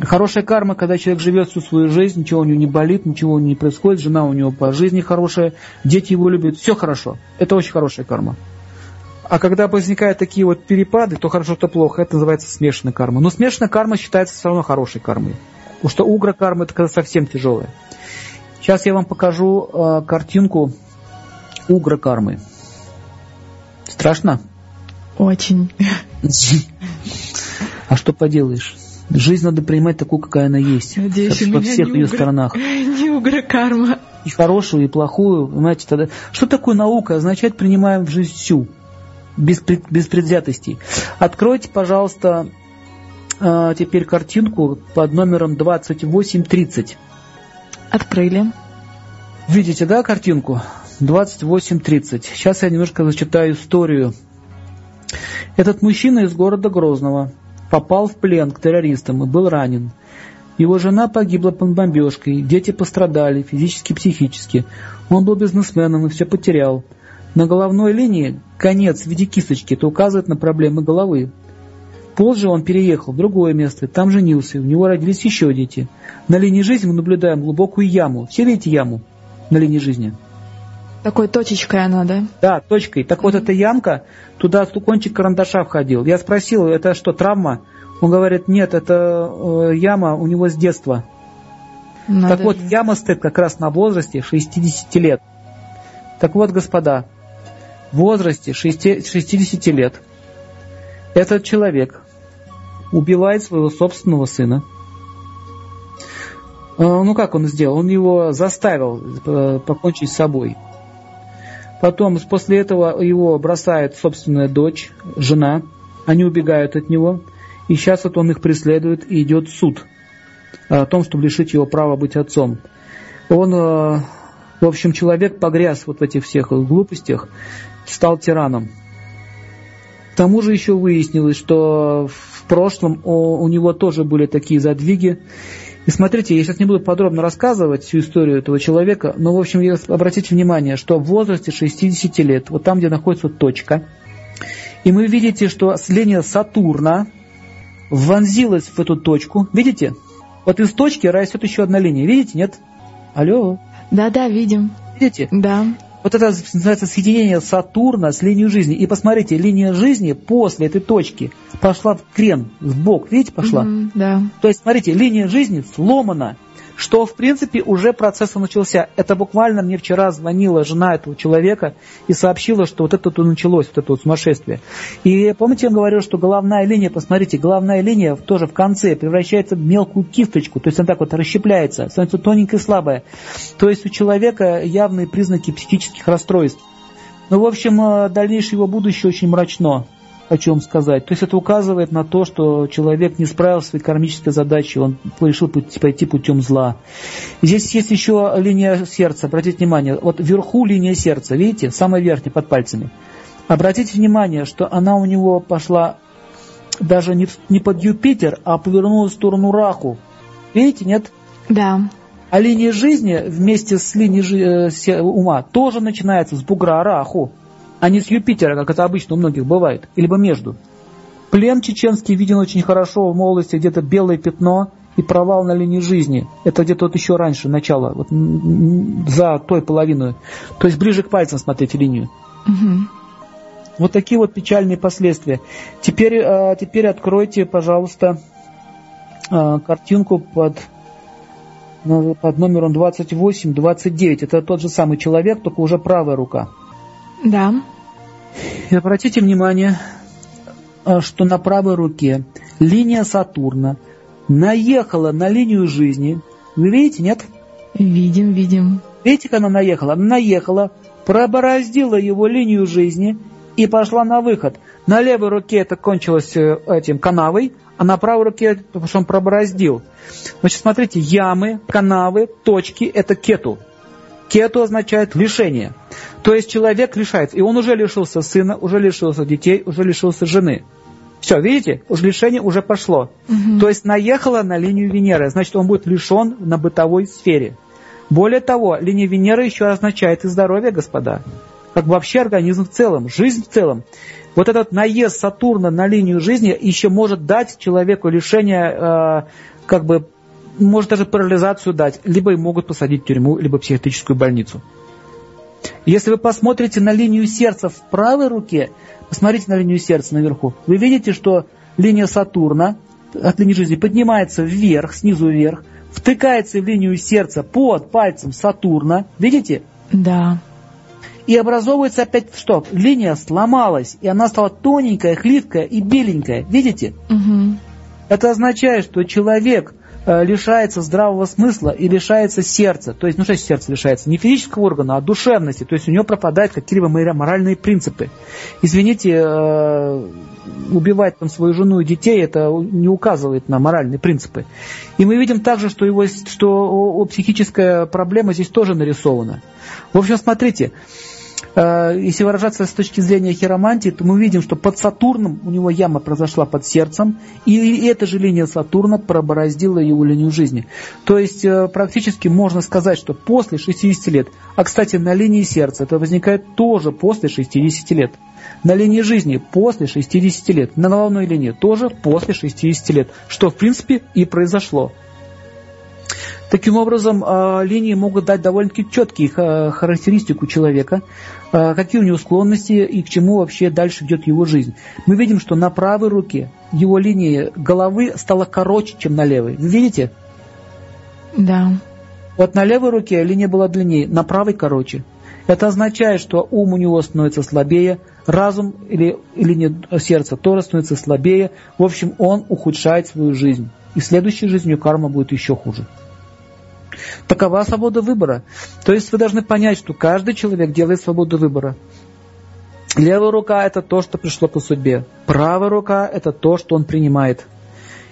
Хорошая карма, когда человек живет всю свою жизнь, ничего у него не болит, ничего у него не происходит, жена у него по жизни хорошая, дети его любят, все хорошо. Это очень хорошая карма. А когда возникают такие вот перепады, то хорошо, то плохо, это называется смешанная карма. Но смешанная карма считается все равно хорошей кармой. Потому что угра карма это когда совсем тяжелая. Сейчас я вам покажу э, картинку угра кармы. Страшно? Очень. А что поделаешь? Жизнь надо принимать такую, какая она есть. Надеюсь, во всех ее угра, сторонах. Не угра карма. И хорошую, и плохую. Понимаете, тогда... Что такое наука? Означает, принимаем в жизнь всю. Без, без предвзятостей. Откройте, пожалуйста, а, теперь картинку под номером 2830. Открыли. Видите, да, картинку? 28.30. Сейчас я немножко зачитаю историю. Этот мужчина из города Грозного попал в плен к террористам и был ранен. Его жена погибла под бомбежкой, дети пострадали физически и психически. Он был бизнесменом и все потерял. На головной линии конец в виде кисточки, это указывает на проблемы головы. Позже он переехал в другое место, там женился, у него родились еще дети. На линии жизни мы наблюдаем глубокую яму. Все видите яму на линии жизни? Такой точечкой она, да? Да, точкой. Так вот эта ямка, туда кончик карандаша входил. Я спросил, это что, травма? Он говорит, нет, это э, яма у него с детства. Надо так вот, яма стоит как раз на возрасте 60 лет. Так вот, господа, в возрасте 60 лет этот человек убивает своего собственного сына. Э, ну как он сделал? Он его заставил э, покончить с собой. Потом после этого его бросает собственная дочь, жена. Они убегают от него. И сейчас вот он их преследует и идет суд о том, чтобы лишить его права быть отцом. Он, э, в общем, человек погряз вот в этих всех глупостях, стал тираном. К тому же еще выяснилось, что в прошлом у него тоже были такие задвиги. И смотрите, я сейчас не буду подробно рассказывать всю историю этого человека, но, в общем, обратите внимание, что в возрасте 60 лет, вот там, где находится точка, и мы видите, что линия Сатурна вонзилась в эту точку. Видите? Вот из точки растет еще одна линия. Видите, нет? Алло? Да-да, видим. Видите? Да. Вот это называется соединение Сатурна с линией жизни. И посмотрите, линия жизни после этой точки пошла в крен, в бок. Видите, пошла? Mm-hmm, да. То есть, смотрите, линия жизни сломана что в принципе уже процесс начался. Это буквально мне вчера звонила жена этого человека и сообщила, что вот это тут началось, вот это вот сумасшествие. И помните, я говорил, что головная линия, посмотрите, головная линия тоже в конце превращается в мелкую кисточку, то есть она так вот расщепляется, становится тоненькая и слабая. То есть у человека явные признаки психических расстройств. Ну, в общем, э, дальнейшее его будущее очень мрачно о чем сказать. То есть это указывает на то, что человек не справился с своей кармической задачей, он решил пойти путем зла. Здесь есть еще линия сердца, обратите внимание, вот вверху линия сердца, видите, самая верхняя под пальцами. Обратите внимание, что она у него пошла даже не, не под Юпитер, а повернулась в сторону Раху. Видите, нет? Да. А линия жизни вместе с линией э, ума тоже начинается с бугра Раху а не с Юпитера, как это обычно у многих бывает, либо между. Плен чеченский виден очень хорошо в молодости, где-то белое пятно и провал на линии жизни. Это где-то вот еще раньше, начало, вот за той половиной. То есть ближе к пальцам смотрите линию. Угу. Вот такие вот печальные последствия. Теперь, э, теперь откройте, пожалуйста, э, картинку под, ну, под номером 28-29. Это тот же самый человек, только уже правая рука. Да. И обратите внимание, а, что на правой руке линия Сатурна наехала на линию жизни. Вы видите, нет? Видим, видим. Видите, как она наехала? Она наехала, пробороздила его линию жизни и пошла на выход. На левой руке это кончилось э, этим канавой, а на правой руке, потому что он пробороздил. Значит, смотрите, ямы, канавы, точки – это кету. Кету означает лишение. То есть человек лишается, и он уже лишился сына, уже лишился детей, уже лишился жены. Все, видите, уже лишение уже пошло. Угу. То есть наехало на линию Венеры, значит он будет лишен на бытовой сфере. Более того, линия Венеры еще означает и здоровье, господа. Как вообще организм в целом, жизнь в целом. Вот этот наезд Сатурна на линию жизни еще может дать человеку лишение э, как бы может даже парализацию дать, либо и могут посадить в тюрьму, либо в психиатрическую больницу. Если вы посмотрите на линию сердца в правой руке, посмотрите на линию сердца наверху, вы видите, что линия Сатурна от линии жизни поднимается вверх, снизу вверх, втыкается в линию сердца под пальцем Сатурна. Видите? Да. И образовывается опять что? Линия сломалась, и она стала тоненькая, хлипкая и беленькая. Видите? Угу. Это означает, что человек лишается здравого смысла и лишается сердца. То есть, ну что сердце лишается? Не физического органа, а душевности. То есть у него пропадают какие-либо моральные принципы. Извините, э, убивать там свою жену и детей, это не указывает на моральные принципы. И мы видим также, что, его, что психическая проблема здесь тоже нарисована. В общем, смотрите, Э, если выражаться с точки зрения хиромантии, то мы видим, что под Сатурном у него яма произошла под сердцем, и эта же линия Сатурна пробороздила его линию жизни. То есть э, практически можно сказать, что после 60 лет, а кстати на линии сердца это возникает тоже после 60 лет, на линии жизни после 60 лет, на головной линии тоже после 60 лет, что в принципе и произошло. Таким образом, э, линии могут дать довольно-таки четкие характеристику человека, э, какие у него склонности и к чему вообще дальше идет его жизнь. Мы видим, что на правой руке его линия головы стала короче, чем на левой. Вы видите? Да. Вот на левой руке линия была длиннее, на правой короче. Это означает, что ум у него становится слабее, разум или, нет, сердце тоже становится слабее. В общем, он ухудшает свою жизнь. И следующей жизнью карма будет еще хуже. Такова свобода выбора. То есть вы должны понять, что каждый человек делает свободу выбора. Левая рука – это то, что пришло по судьбе. Правая рука – это то, что он принимает.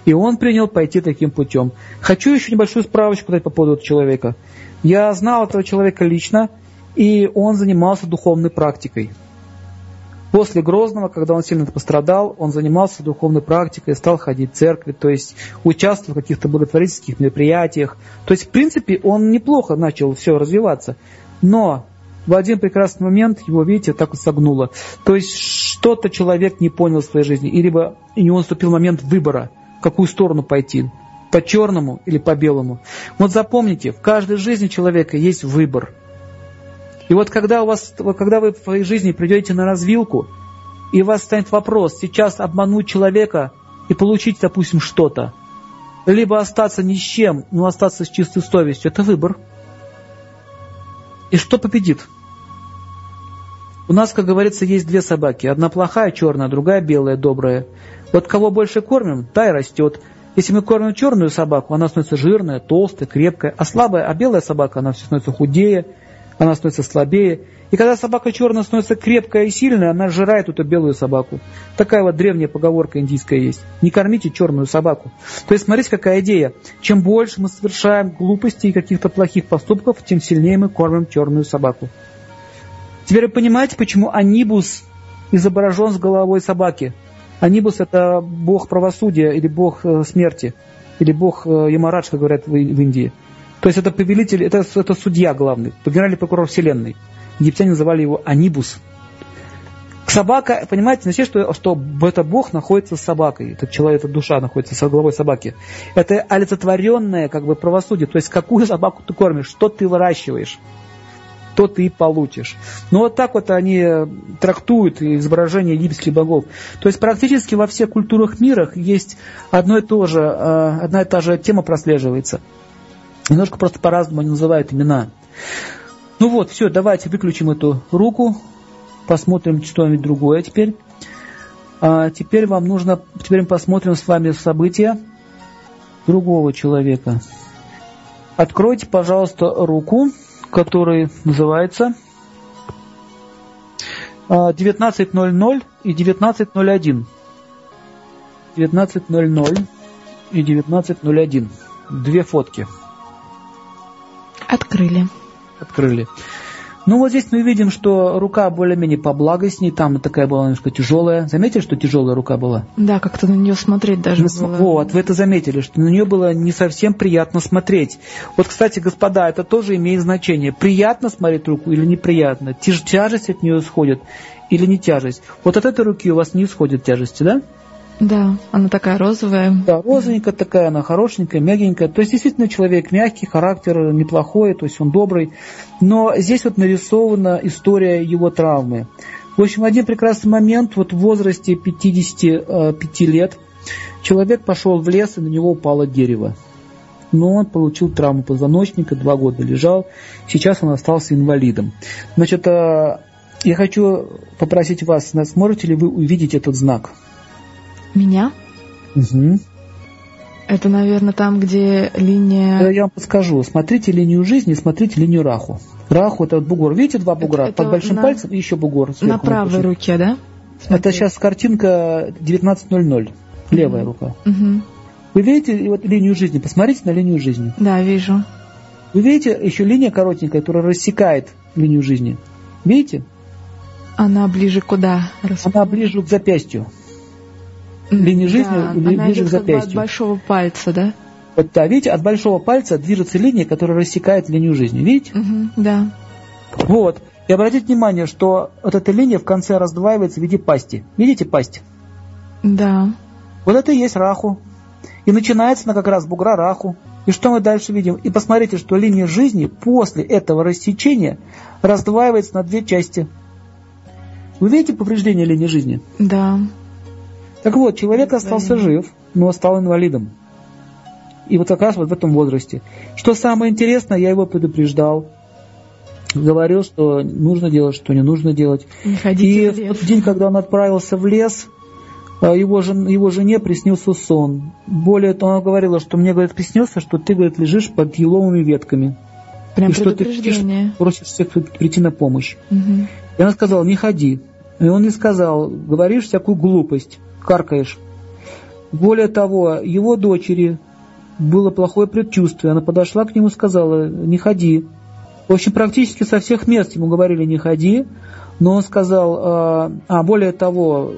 И он принял пойти таким путем. Хочу еще небольшую справочку дать по поводу этого человека. Я знал этого человека лично, и он занимался духовной практикой. После Грозного, когда он сильно пострадал, он занимался духовной практикой, стал ходить в церкви, то есть участвовал в каких-то благотворительских мероприятиях. То есть, в принципе, он неплохо начал все развиваться. Но в один прекрасный момент его, видите, так вот согнуло. То есть что-то человек не понял в своей жизни, и либо у него наступил момент выбора, в какую сторону пойти, по черному или по белому. Вот запомните, в каждой жизни человека есть выбор – и вот когда, у вас, когда вы в своей жизни придете на развилку, и у вас станет вопрос, сейчас обмануть человека и получить, допустим, что-то, либо остаться ни с чем, но остаться с чистой совестью, это выбор. И что победит? У нас, как говорится, есть две собаки. Одна плохая, черная, другая белая, добрая. Вот кого больше кормим, та и растет. Если мы кормим черную собаку, она становится жирная, толстая, крепкая, а слабая, а белая собака, она все становится худее, она становится слабее. И когда собака черная становится крепкая и сильная, она сжирает эту белую собаку. Такая вот древняя поговорка индийская есть. Не кормите черную собаку. То есть смотрите, какая идея. Чем больше мы совершаем глупостей и каких-то плохих поступков, тем сильнее мы кормим черную собаку. Теперь вы понимаете, почему Анибус изображен с головой собаки? Анибус это бог правосудия или бог э, смерти, или бог э, Ямарадж, как говорят в Индии. То есть это повелитель, это, это судья главный, генеральный прокурор вселенной. Египтяне называли его Анибус. Собака, понимаете, значит, что, что это Бог находится с собакой, этот человек, эта душа находится с головой собаки. Это олицетворенное как бы правосудие, то есть какую собаку ты кормишь, что ты выращиваешь, то ты и получишь. Ну вот так вот они трактуют изображение египетских богов. То есть практически во всех культурах мира есть одно и то же, э, одна и та же тема прослеживается – Немножко просто по-разному они называют имена. Ну вот, все, давайте выключим эту руку, посмотрим что-нибудь другое теперь. А теперь вам нужно, теперь мы посмотрим с вами события другого человека. Откройте, пожалуйста, руку, которая называется 19.00 и 19.01. 19.00 и 19.01. Две фотки. Открыли. Открыли. Ну вот здесь мы видим, что рука более-менее поблагостней, там такая была немножко тяжелая. Заметили, что тяжелая рука была? Да, как-то на нее смотреть даже ну, было. Вот, вы это заметили, что на нее было не совсем приятно смотреть. Вот, кстати, господа, это тоже имеет значение. Приятно смотреть руку или неприятно? Тяж, тяжесть от нее исходит или не тяжесть? Вот от этой руки у вас не исходит тяжести, да? Да, она такая розовая. Да, розовенькая такая, она хорошенькая, мягенькая. То есть действительно человек мягкий, характер неплохой, то есть он добрый. Но здесь вот нарисована история его травмы. В общем, один прекрасный момент, вот в возрасте 55 лет, человек пошел в лес, и на него упало дерево. Но он получил травму позвоночника, два года лежал. Сейчас он остался инвалидом. Значит, э, я хочу попросить вас, сможете ли вы увидеть этот знак? Меня? Угу. Это, наверное, там, где линия... Я вам подскажу. Смотрите линию жизни, смотрите линию раху. Раху это вот бугор. Видите два бугра? Это, Под большим на... пальцем и еще бугор. На правой напишу. руке, да? Смотри. Это сейчас картинка 19.00. Левая угу. рука. Угу. Вы видите вот линию жизни? Посмотрите на линию жизни. Да, вижу. Вы видите еще линия коротенькая, которая рассекает линию жизни? Видите? Она ближе куда? Она ближе к запястью линии жизни да, ближе к запястью. от большого пальца, да? Вот, да, видите, от большого пальца движется линия, которая рассекает линию жизни. Видите? Угу, да. Вот. И обратите внимание, что вот эта линия в конце раздваивается в виде пасти. Видите пасть? Да. Вот это и есть раху. И начинается она как раз бугра раху. И что мы дальше видим? И посмотрите, что линия жизни после этого рассечения раздваивается на две части. Вы видите повреждение линии жизни? Да. Так вот, человек остался жив, но стал инвалидом. И вот как раз вот в этом возрасте. Что самое интересное, я его предупреждал. Говорил, что нужно делать, что не нужно делать. Не и в, в тот день, когда он отправился в лес, а, его, жен, его жене приснился сон. Более того, она говорила, что мне, говорит, приснился, что ты, говорит, лежишь под еловыми ветками. Прям и что ты кричишь, просишь всех прийти на помощь. Угу. И она сказала, не ходи. И он не сказал, говоришь всякую глупость каркаешь. Более того, его дочери было плохое предчувствие. Она подошла к нему и сказала, не ходи. В общем, практически со всех мест ему говорили, не ходи. Но он сказал, а, а более того,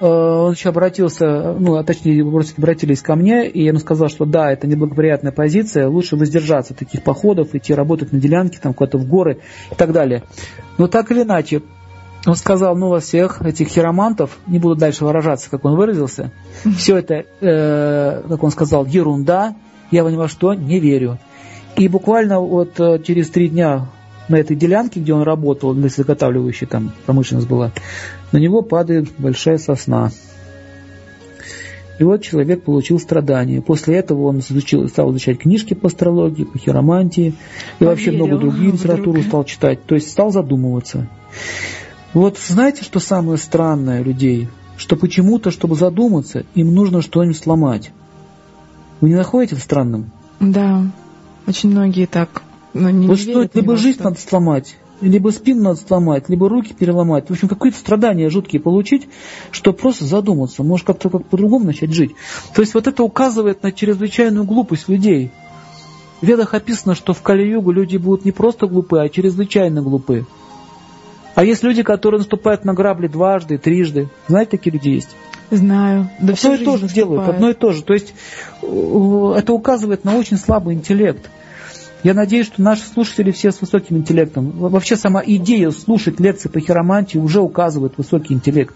а, он еще обратился, ну, а точнее, родственники обратились ко мне, и ему сказал, что да, это неблагоприятная позиция, лучше воздержаться от таких походов, идти работать на делянке, там, куда-то в горы и так далее. Но так или иначе, он сказал, ну, во всех этих хиромантов, не буду дальше выражаться, как он выразился, все это, э, как он сказал, ерунда, я ни во что не верю. И буквально вот э, через три дня на этой делянке, где он работал, лесозаготавливающей там промышленность была, на него падает большая сосна. И вот человек получил страдания. После этого он изучил, стал изучать книжки по астрологии, по хиромантии, и Поверил вообще много других литературу стал читать. То есть стал задумываться. Вот знаете, что самое странное людей? Что почему-то, чтобы задуматься, им нужно что-нибудь сломать. Вы не находите это странным? Да, очень многие так. Но не вот что, либо жизнь что... надо сломать, либо спину надо сломать, либо руки переломать. В общем, какие-то страдания жуткие получить, что просто задуматься, может как-то как по-другому начать жить. То есть вот это указывает на чрезвычайную глупость людей. В ведах описано, что в Кали-Югу люди будут не просто глупы, а чрезвычайно глупы. А есть люди, которые наступают на грабли дважды, трижды. Знаете, такие люди есть? Знаю. Да одно и то же делают, одно и то же. То есть э, это указывает на очень слабый интеллект. Я надеюсь, что наши слушатели все с высоким интеллектом. Вообще сама идея слушать лекции по хиромантии уже указывает высокий интеллект.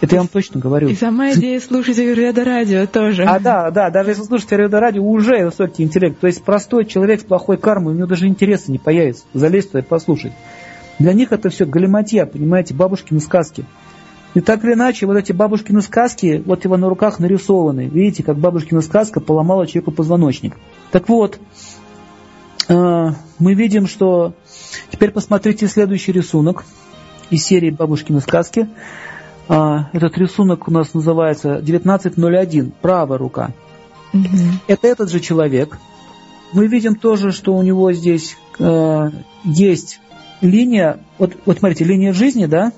Это я вам точно говорю. И сама идея слушать Аюрведа радио тоже. А да, да, даже если слушать Аюрведа радио, уже высокий интеллект. То есть простой человек с плохой кармой, у него даже интереса не появится залезть туда и послушать. Для них это все галиматья, понимаете, бабушкины сказки. И так или иначе, вот эти бабушкины сказки, вот его на руках нарисованы. Видите, как бабушкина сказка поломала человеку позвоночник. Так вот, э, мы видим, что... Теперь посмотрите следующий рисунок из серии «Бабушкины сказки». Э, этот рисунок у нас называется 1901, правая рука. Угу. Это этот же человек. Мы видим тоже, что у него здесь э, есть линия, вот, вот смотрите, линия жизни, да?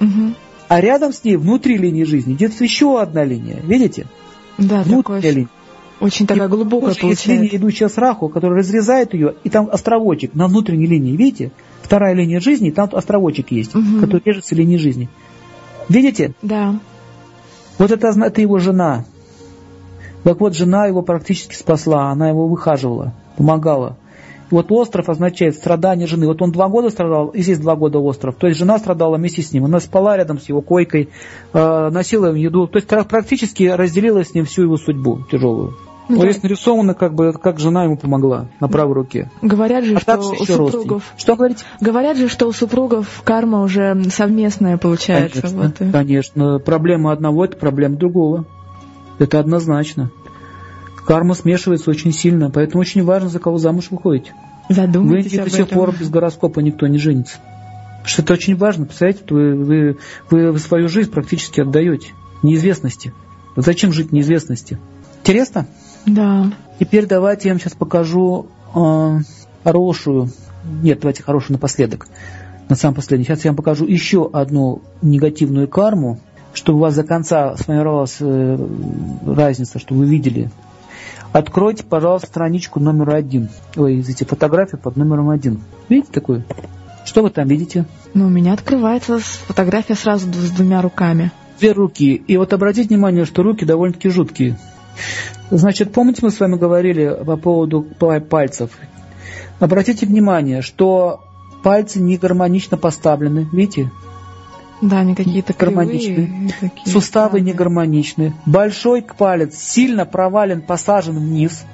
Угу. А рядом с ней, внутри линии жизни, где-то еще одна линия. Видите? Да, Внутренняя такой, линия. Очень такая и глубокая получается. Есть линия, идущая с раху, которая разрезает ее, и там островочек на внутренней линии, видите? Вторая линия жизни, там островочек есть, угу. который держится линии жизни. Видите? Да. Вот это, это его жена. Так вот, жена его практически спасла, она его выхаживала, помогала. Вот остров означает страдание жены. Вот он два года страдал, и здесь два года остров. То есть жена страдала вместе с ним. Она спала рядом с его койкой, э, носила ему еду. То есть практически разделила с ним всю его судьбу тяжелую. Ну, вот здесь нарисовано, как бы, как жена ему помогла на правой руке. Говорят же, а что у супругов... Что говорите? Говорят же, что у супругов карма уже совместная получается. Конечно, вот. конечно. Проблема одного – это проблема другого. Это однозначно. Карма смешивается очень сильно, поэтому очень важно, за кого замуж выходите. Задумайтесь Вы до сих пор без гороскопа никто не женится. Потому что это очень важно. Представляете, вы, вы, вы, вы свою жизнь практически отдаете неизвестности. зачем жить неизвестности? Интересно? Да. Теперь давайте я вам сейчас покажу э, хорошую. Нет, давайте хорошую напоследок. На самом последний. Сейчас я вам покажу еще одну негативную карму, чтобы у вас до конца сформировалась э, разница, чтобы вы видели. Откройте, пожалуйста, страничку номер один. Ой, извините, фотографию под номером один. Видите такую? Что вы там видите? Ну, у меня открывается фотография сразу с двумя руками. Две руки. И вот обратите внимание, что руки довольно-таки жуткие. Значит, помните, мы с вами говорили по поводу пальцев? Обратите внимание, что пальцы не гармонично поставлены. Видите? Да, они какие-то гармоничные. Суставы не гармоничны. Большой палец сильно провален, посажен вниз.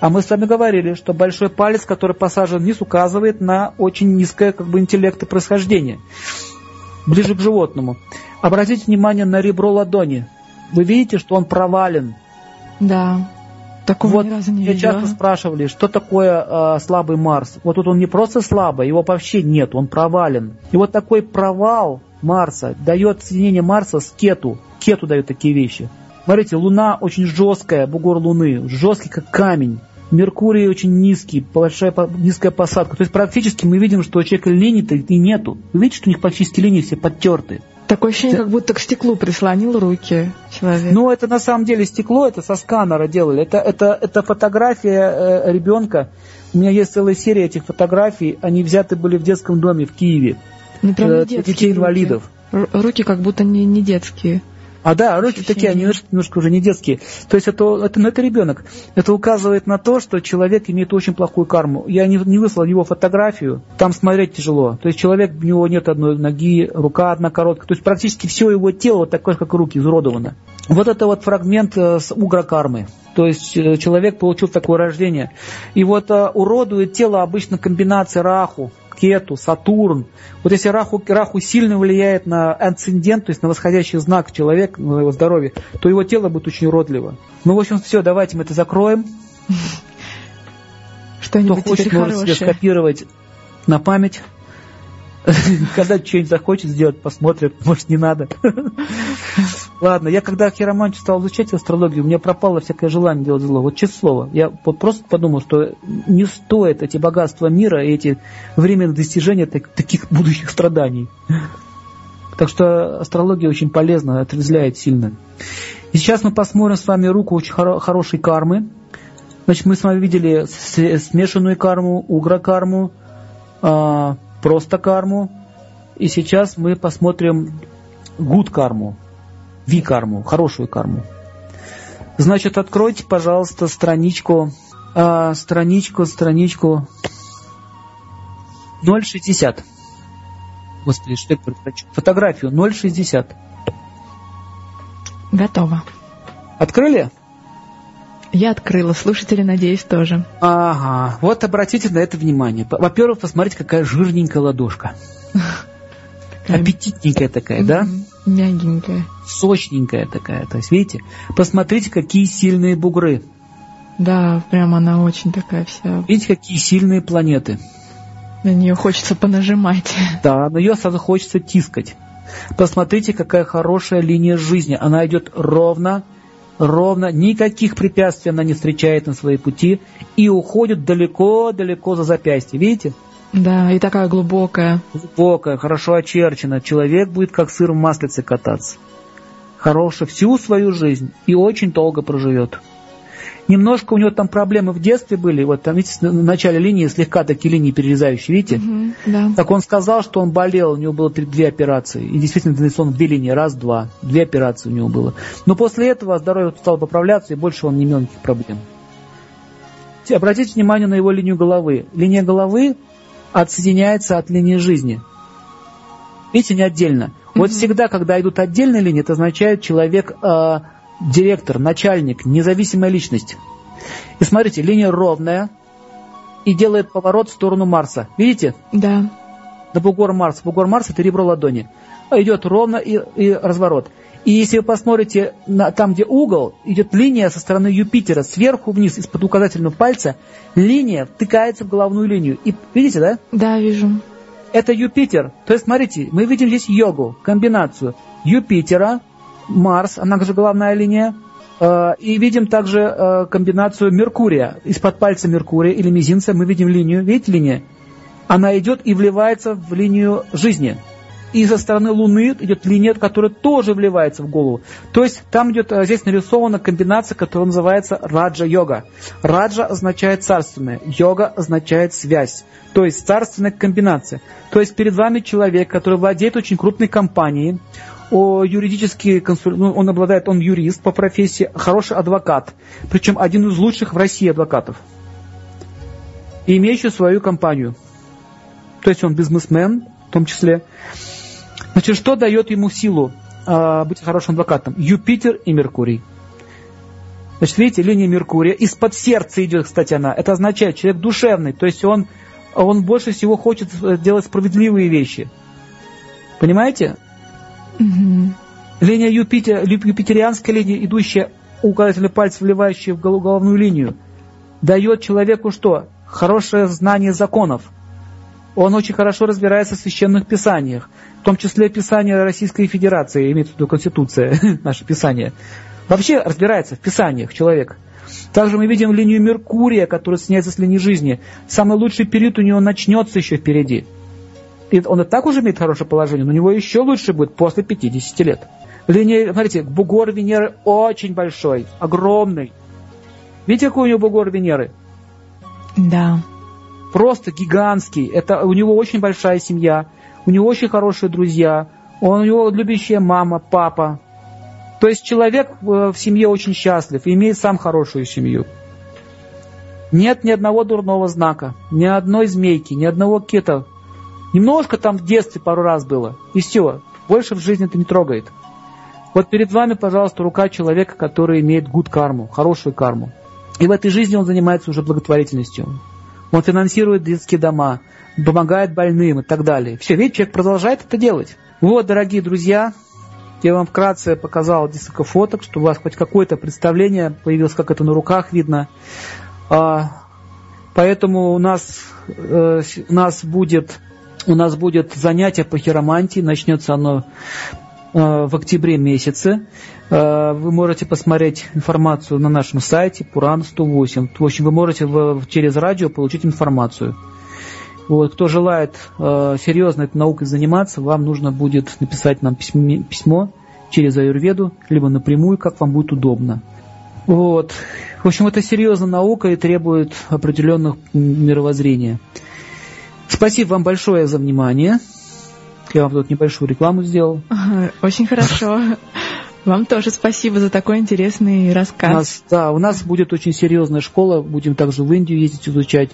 А мы с вами говорили, что большой палец, который посажен вниз, указывает на очень низкое как бы, интеллект и происхождение. Ближе к животному. Обратите внимание на ребро ладони. Вы видите, что он провален. Да. Такого вот ни разу не меня видела. часто спрашивали, что такое э, слабый Марс. Вот тут он не просто слабый, его вообще нет, он провален. И вот такой провал Марса дает соединение Марса с Кету. Кету дает такие вещи. Смотрите, Луна очень жесткая, бугор Луны, жесткий как камень. Меркурий очень низкий, большая низкая посадка. То есть практически мы видим, что у человека линий-то и нету. Вы видите, что у них практически линии все подтерты. Такое ощущение, как будто к стеклу прислонил руки человек. Ну, это на самом деле стекло, это со сканера делали. Это, это, это фотография э, ребенка. У меня есть целая серия этих фотографий. Они взяты были в детском доме в Киеве. Ну, прям э, детские детей инвалидов. Руки. руки как будто не, не детские. А да, руки Ощущение. такие, они немножко, немножко уже не детские. То есть это, это, ну, это ребенок. Это указывает на то, что человек имеет очень плохую карму. Я не, не выслал его фотографию, там смотреть тяжело. То есть человек, у него нет одной ноги, рука одна короткая. То есть практически все его тело вот такое, как руки, изуродовано. Вот это вот фрагмент э, с угра кармы. То есть э, человек получил такое рождение. И вот уродует тело обычно комбинация раху, Кету, Сатурн. Вот если Раху, Раху сильно влияет на асцендент, то есть на восходящий знак человека, на его здоровье, то его тело будет очень уродливо. Ну, в общем, все, давайте мы это закроем. Что-нибудь Кто хочет, может себе скопировать на память. Когда что-нибудь захочет сделать, посмотрит, может не надо. Ладно, я когда хиромантию стал изучать астрологию, у меня пропало всякое желание делать зло. Вот честное слово, я вот просто подумал, что не стоит эти богатства мира и эти временные достижения так, таких будущих страданий. Так что астрология очень полезна, отрезвляет сильно. И сейчас мы посмотрим с вами руку очень хоро- хорошей кармы. Значит, мы с вами видели смешанную карму, угрокарму, а, просто карму. И сейчас мы посмотрим гуд карму, ви карму, хорошую карму. Значит, откройте, пожалуйста, страничку, а, страничку, страничку 0,60. Господи, что это Фотографию 0,60. Готово. Открыли? Я открыла, слушатели, надеюсь, тоже. Ага, вот обратите на это внимание. Во-первых, посмотрите, какая жирненькая ладошка. Аппетитненькая такая, да? Мягенькая. Сочненькая такая. То есть, видите, посмотрите, какие сильные бугры. Да, прям она очень такая вся. Видите, какие сильные планеты. На нее хочется понажимать. Да, на нее сразу хочется тискать. Посмотрите, какая хорошая линия жизни. Она идет ровно, ровно, никаких препятствий она не встречает на своей пути и уходит далеко-далеко за запястье. Видите? Да, и такая глубокая. Глубокая, хорошо очерчена. Человек будет как сыр в маслице кататься. Хороший всю свою жизнь и очень долго проживет. Немножко у него там проблемы в детстве были. Вот там, видите, в начале линии слегка такие линии перерезающие, видите? Угу, да. Так он сказал, что он болел, у него было три, две операции. И действительно, он две линии, раз, два. Две операции у него было. Но после этого здоровье стало поправляться, и больше он не имел никаких проблем. обратите внимание на его линию головы. Линия головы отсоединяется от линии жизни. Видите, не отдельно. Вот всегда, когда идут отдельные линии, это означает человек э, директор, начальник, независимая личность. И смотрите, линия ровная и делает поворот в сторону Марса. Видите? Да. На бугор Марса. Бугор Марса – это ребро ладони. Идет ровно и, и разворот. И если вы посмотрите на, там, где угол, идет линия со стороны Юпитера, сверху вниз, из-под указательного пальца, линия втыкается в головную линию. И видите, да? Да, вижу. Это Юпитер. То есть, смотрите, мы видим здесь йогу, комбинацию Юпитера, Марс, она же головная линия, э, и видим также э, комбинацию Меркурия. Из-под пальца Меркурия или мизинца мы видим линию. Видите линия? Она идет и вливается в линию жизни и со стороны Луны идет линия, которая тоже вливается в голову. То есть там идет, э, здесь нарисована комбинация, которая называется раджа-йога. Раджа означает царственное, йога означает связь. То есть царственная комбинация. То есть перед вами человек, который владеет очень крупной компанией, о юридический консуль... ну, он обладает, он юрист по профессии, хороший адвокат, причем один из лучших в России адвокатов, имеющий свою компанию. То есть он бизнесмен в том числе. Значит, что дает ему силу э, быть хорошим адвокатом? Юпитер и Меркурий. Значит, видите, линия Меркурия. Из-под сердца идет, кстати, она. Это означает, человек душевный. То есть он, он больше всего хочет э, делать справедливые вещи. Понимаете? Угу. Линия Юпитер, юпитерианская линия, идущая указательный палец, вливающий в головную линию, дает человеку что? Хорошее знание законов. Он очень хорошо разбирается в священных писаниях в том числе Писание Российской Федерации, имеется в виду Конституция, наше Писание, вообще разбирается в Писаниях человек. Также мы видим линию Меркурия, которая соединяется с линией жизни. Самый лучший период у него начнется еще впереди. И он и так уже имеет хорошее положение, но у него еще лучше будет после 50 лет. Линия, смотрите, бугор Венеры очень большой, огромный. Видите, какой у него бугор Венеры? Да. Просто гигантский. Это у него очень большая семья у него очень хорошие друзья, он, у него любящая мама, папа. То есть человек в семье очень счастлив имеет сам хорошую семью. Нет ни одного дурного знака, ни одной змейки, ни одного кита. Немножко там в детстве пару раз было, и все. Больше в жизни это не трогает. Вот перед вами, пожалуйста, рука человека, который имеет гуд карму, хорошую карму. И в этой жизни он занимается уже благотворительностью. Он финансирует детские дома, помогает больным и так далее. Все, видите, человек продолжает это делать. Вот, дорогие друзья, я вам вкратце показал несколько фоток, чтобы у вас хоть какое-то представление появилось, как это на руках видно. А, поэтому у нас, э, у нас будет у нас будет занятие по хиромантии, начнется оно э, в октябре месяце. Э, вы можете посмотреть информацию на нашем сайте Пуран 108. В общем, вы можете через радио получить информацию. Вот, кто желает э, серьезно этой наукой заниматься, вам нужно будет написать нам письмо, письмо через аюрведу, либо напрямую, как вам будет удобно. Вот. В общем, это серьезная наука и требует определенных мировоззрения. Спасибо вам большое за внимание. Я вам тут небольшую рекламу сделал. Очень хорошо. Вам тоже спасибо за такой интересный рассказ. У нас, да, у нас будет очень серьезная школа, будем также в Индию ездить изучать.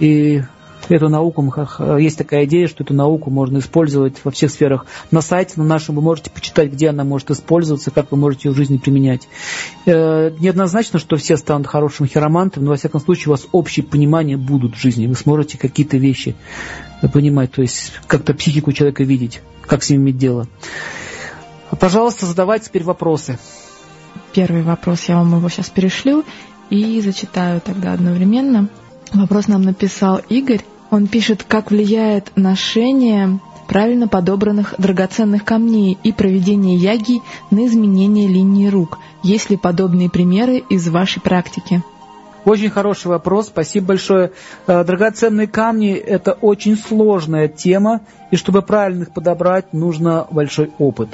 И эту науку, есть такая идея, что эту науку можно использовать во всех сферах. На сайте на нашем вы можете почитать, где она может использоваться, как вы можете ее в жизни применять. Э, неоднозначно, что все станут хорошим хиромантом, но во всяком случае у вас общее понимание будут в жизни. Вы сможете какие-то вещи понимать, то есть как-то психику человека видеть, как с ним иметь дело. Пожалуйста, задавайте теперь вопросы. Первый вопрос, я вам его сейчас перешлю и зачитаю тогда одновременно. Вопрос нам написал Игорь. Он пишет, как влияет ношение правильно подобранных драгоценных камней и проведение яги на изменение линии рук. Есть ли подобные примеры из вашей практики? Очень хороший вопрос, спасибо большое. Э, драгоценные камни – это очень сложная тема, и чтобы правильно их подобрать, нужно большой опыт.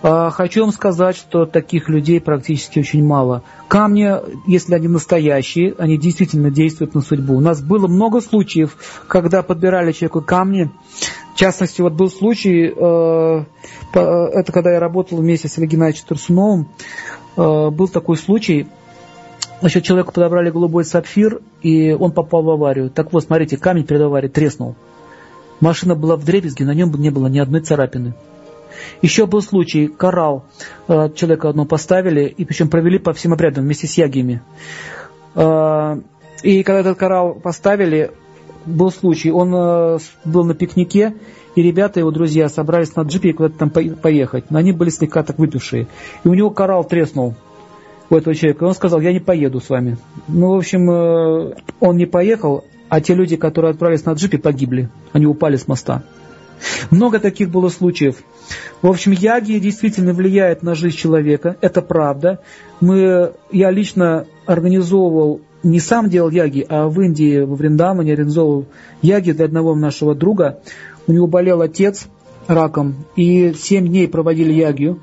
А, хочу вам сказать, что таких людей практически очень мало. Камни, если они настоящие, они действительно действуют на судьбу. У нас было много случаев, когда подбирали человеку камни. В частности, вот был случай, э, это когда я работал вместе с Геннадьевичем Турсуновым, э, был такой случай, Значит, человеку подобрали голубой сапфир, и он попал в аварию. Так вот, смотрите, камень перед аварией треснул. Машина была в дребезге, на нем не было ни одной царапины. Еще был случай, коралл э, человека одно поставили, и причем провели по всем обрядам вместе с ягиями. Э, и когда этот коралл поставили, был случай, он э, был на пикнике, и ребята, его друзья, собрались на джипе куда-то там поехать. Но они были слегка так выпившие. И у него коралл треснул у этого человека. И он сказал, я не поеду с вами. Ну, в общем, он не поехал, а те люди, которые отправились на джипе, погибли. Они упали с моста. Много таких было случаев. В общем, яги действительно влияют на жизнь человека, это правда. Мы, я лично организовывал, не сам делал яги, а в Индии, во Вриндамане организовывал яги для одного нашего друга. У него болел отец раком, и семь дней проводили ягию.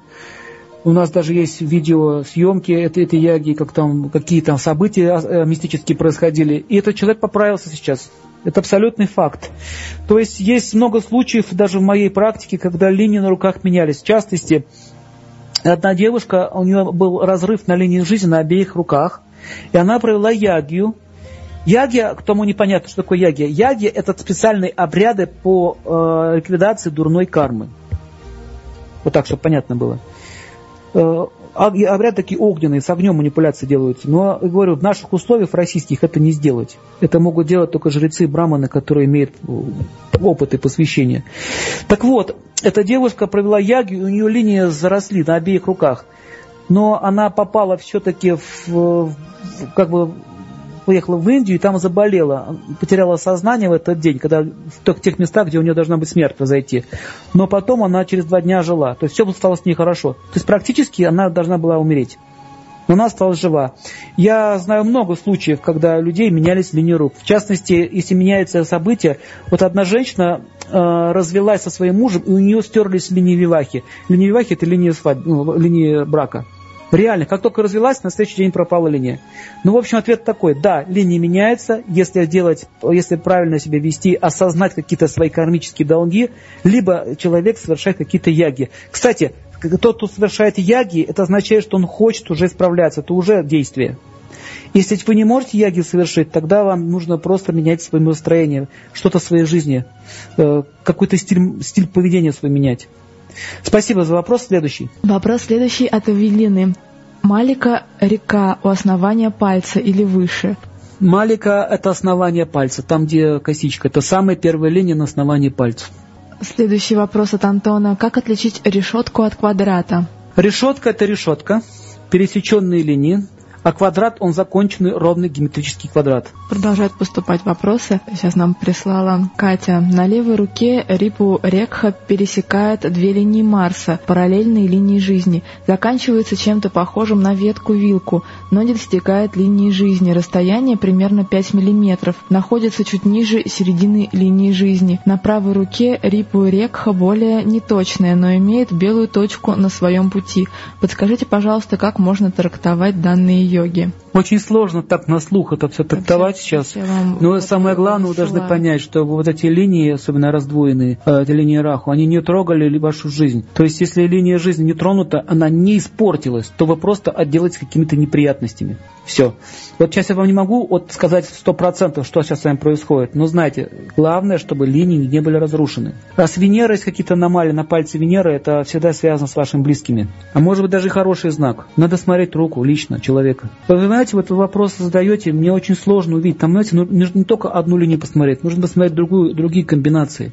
У нас даже есть видеосъемки этой, этой яги, как там, какие там события э, мистические происходили. И этот человек поправился сейчас. Это абсолютный факт. То есть есть много случаев даже в моей практике, когда линии на руках менялись. В частности, одна девушка, у нее был разрыв на линии жизни на обеих руках, и она провела ягию. Ягия, кому непонятно, что такое ягия. Ягия – это специальные обряды по э, ликвидации дурной кармы. Вот так, чтобы понятно было. Э, обряд такие огненные, с огнем манипуляции делаются. Но, говорю, в наших условиях российских это не сделать. Это могут делать только жрецы браманы, которые имеют э, опыт и посвящение. Так вот, эта девушка провела яги, у нее линии заросли на обеих руках. Но она попала все-таки в, в, как бы поехала в Индию и там заболела, потеряла сознание в этот день, когда в тех местах, где у нее должна быть смерть произойти. Но потом она через два дня жила. То есть все стало с ней хорошо. То есть практически она должна была умереть. Но она осталась жива. Я знаю много случаев, когда людей менялись линии рук. В частности, если меняется событие, вот одна женщина э, развелась со своим мужем, и у нее стерлись линии вивахи. Линии вивахи – это линии, свадьбы, ну, линии брака. Реально, как только развелась, на следующий день пропала линия. Ну, в общем, ответ такой. Да, линия меняется, если делать, если правильно себя вести, осознать какие-то свои кармические долги, либо человек совершает какие-то яги. Кстати, тот, кто совершает яги, это означает, что он хочет уже справляться, это уже действие. Если вы не можете яги совершить, тогда вам нужно просто менять свое настроение, что-то в своей жизни, э, какой-то стиль, стиль поведения свой менять. Спасибо за вопрос. Следующий. Вопрос следующий от Эвелины. Малика – река у основания пальца или выше? Малика – это основание пальца, там, где косичка. Это самая первая линия на основании пальца. Следующий вопрос от Антона. Как отличить решетку от квадрата? Решетка – это решетка, пересеченные линии, а квадрат, он законченный ровный геометрический квадрат. Продолжают поступать вопросы. Сейчас нам прислала Катя. На левой руке Рипу Рекха пересекает две линии Марса, параллельные линии жизни. Заканчивается чем-то похожим на ветку-вилку, но не достигает линии жизни. Расстояние примерно 5 мм. Находится чуть ниже середины линии жизни. На правой руке Рипу Рекха более неточная, но имеет белую точку на своем пути. Подскажите, пожалуйста, как можно трактовать данные йоги. Очень сложно так на слух это все трактовать сейчас. Но самое главное, вы должны понять, что вот эти линии, особенно раздвоенные, э, эти линии Раху, они не трогали вашу жизнь. То есть, если линия жизни не тронута, она не испортилась, то вы просто отделаетесь какими-то неприятностями. Все. Вот сейчас я вам не могу вот сказать сто процентов, что сейчас с вами происходит. Но знаете, главное, чтобы линии не были разрушены. Раз Венера есть какие-то аномалии на пальце Венеры, это всегда связано с вашими близкими. А может быть даже хороший знак. Надо смотреть руку лично человека. Вы знаете, вот вы вопрос задаете, мне очень сложно увидеть. Там, знаете, ну, нужно не только одну линию посмотреть, нужно посмотреть другую, другие комбинации.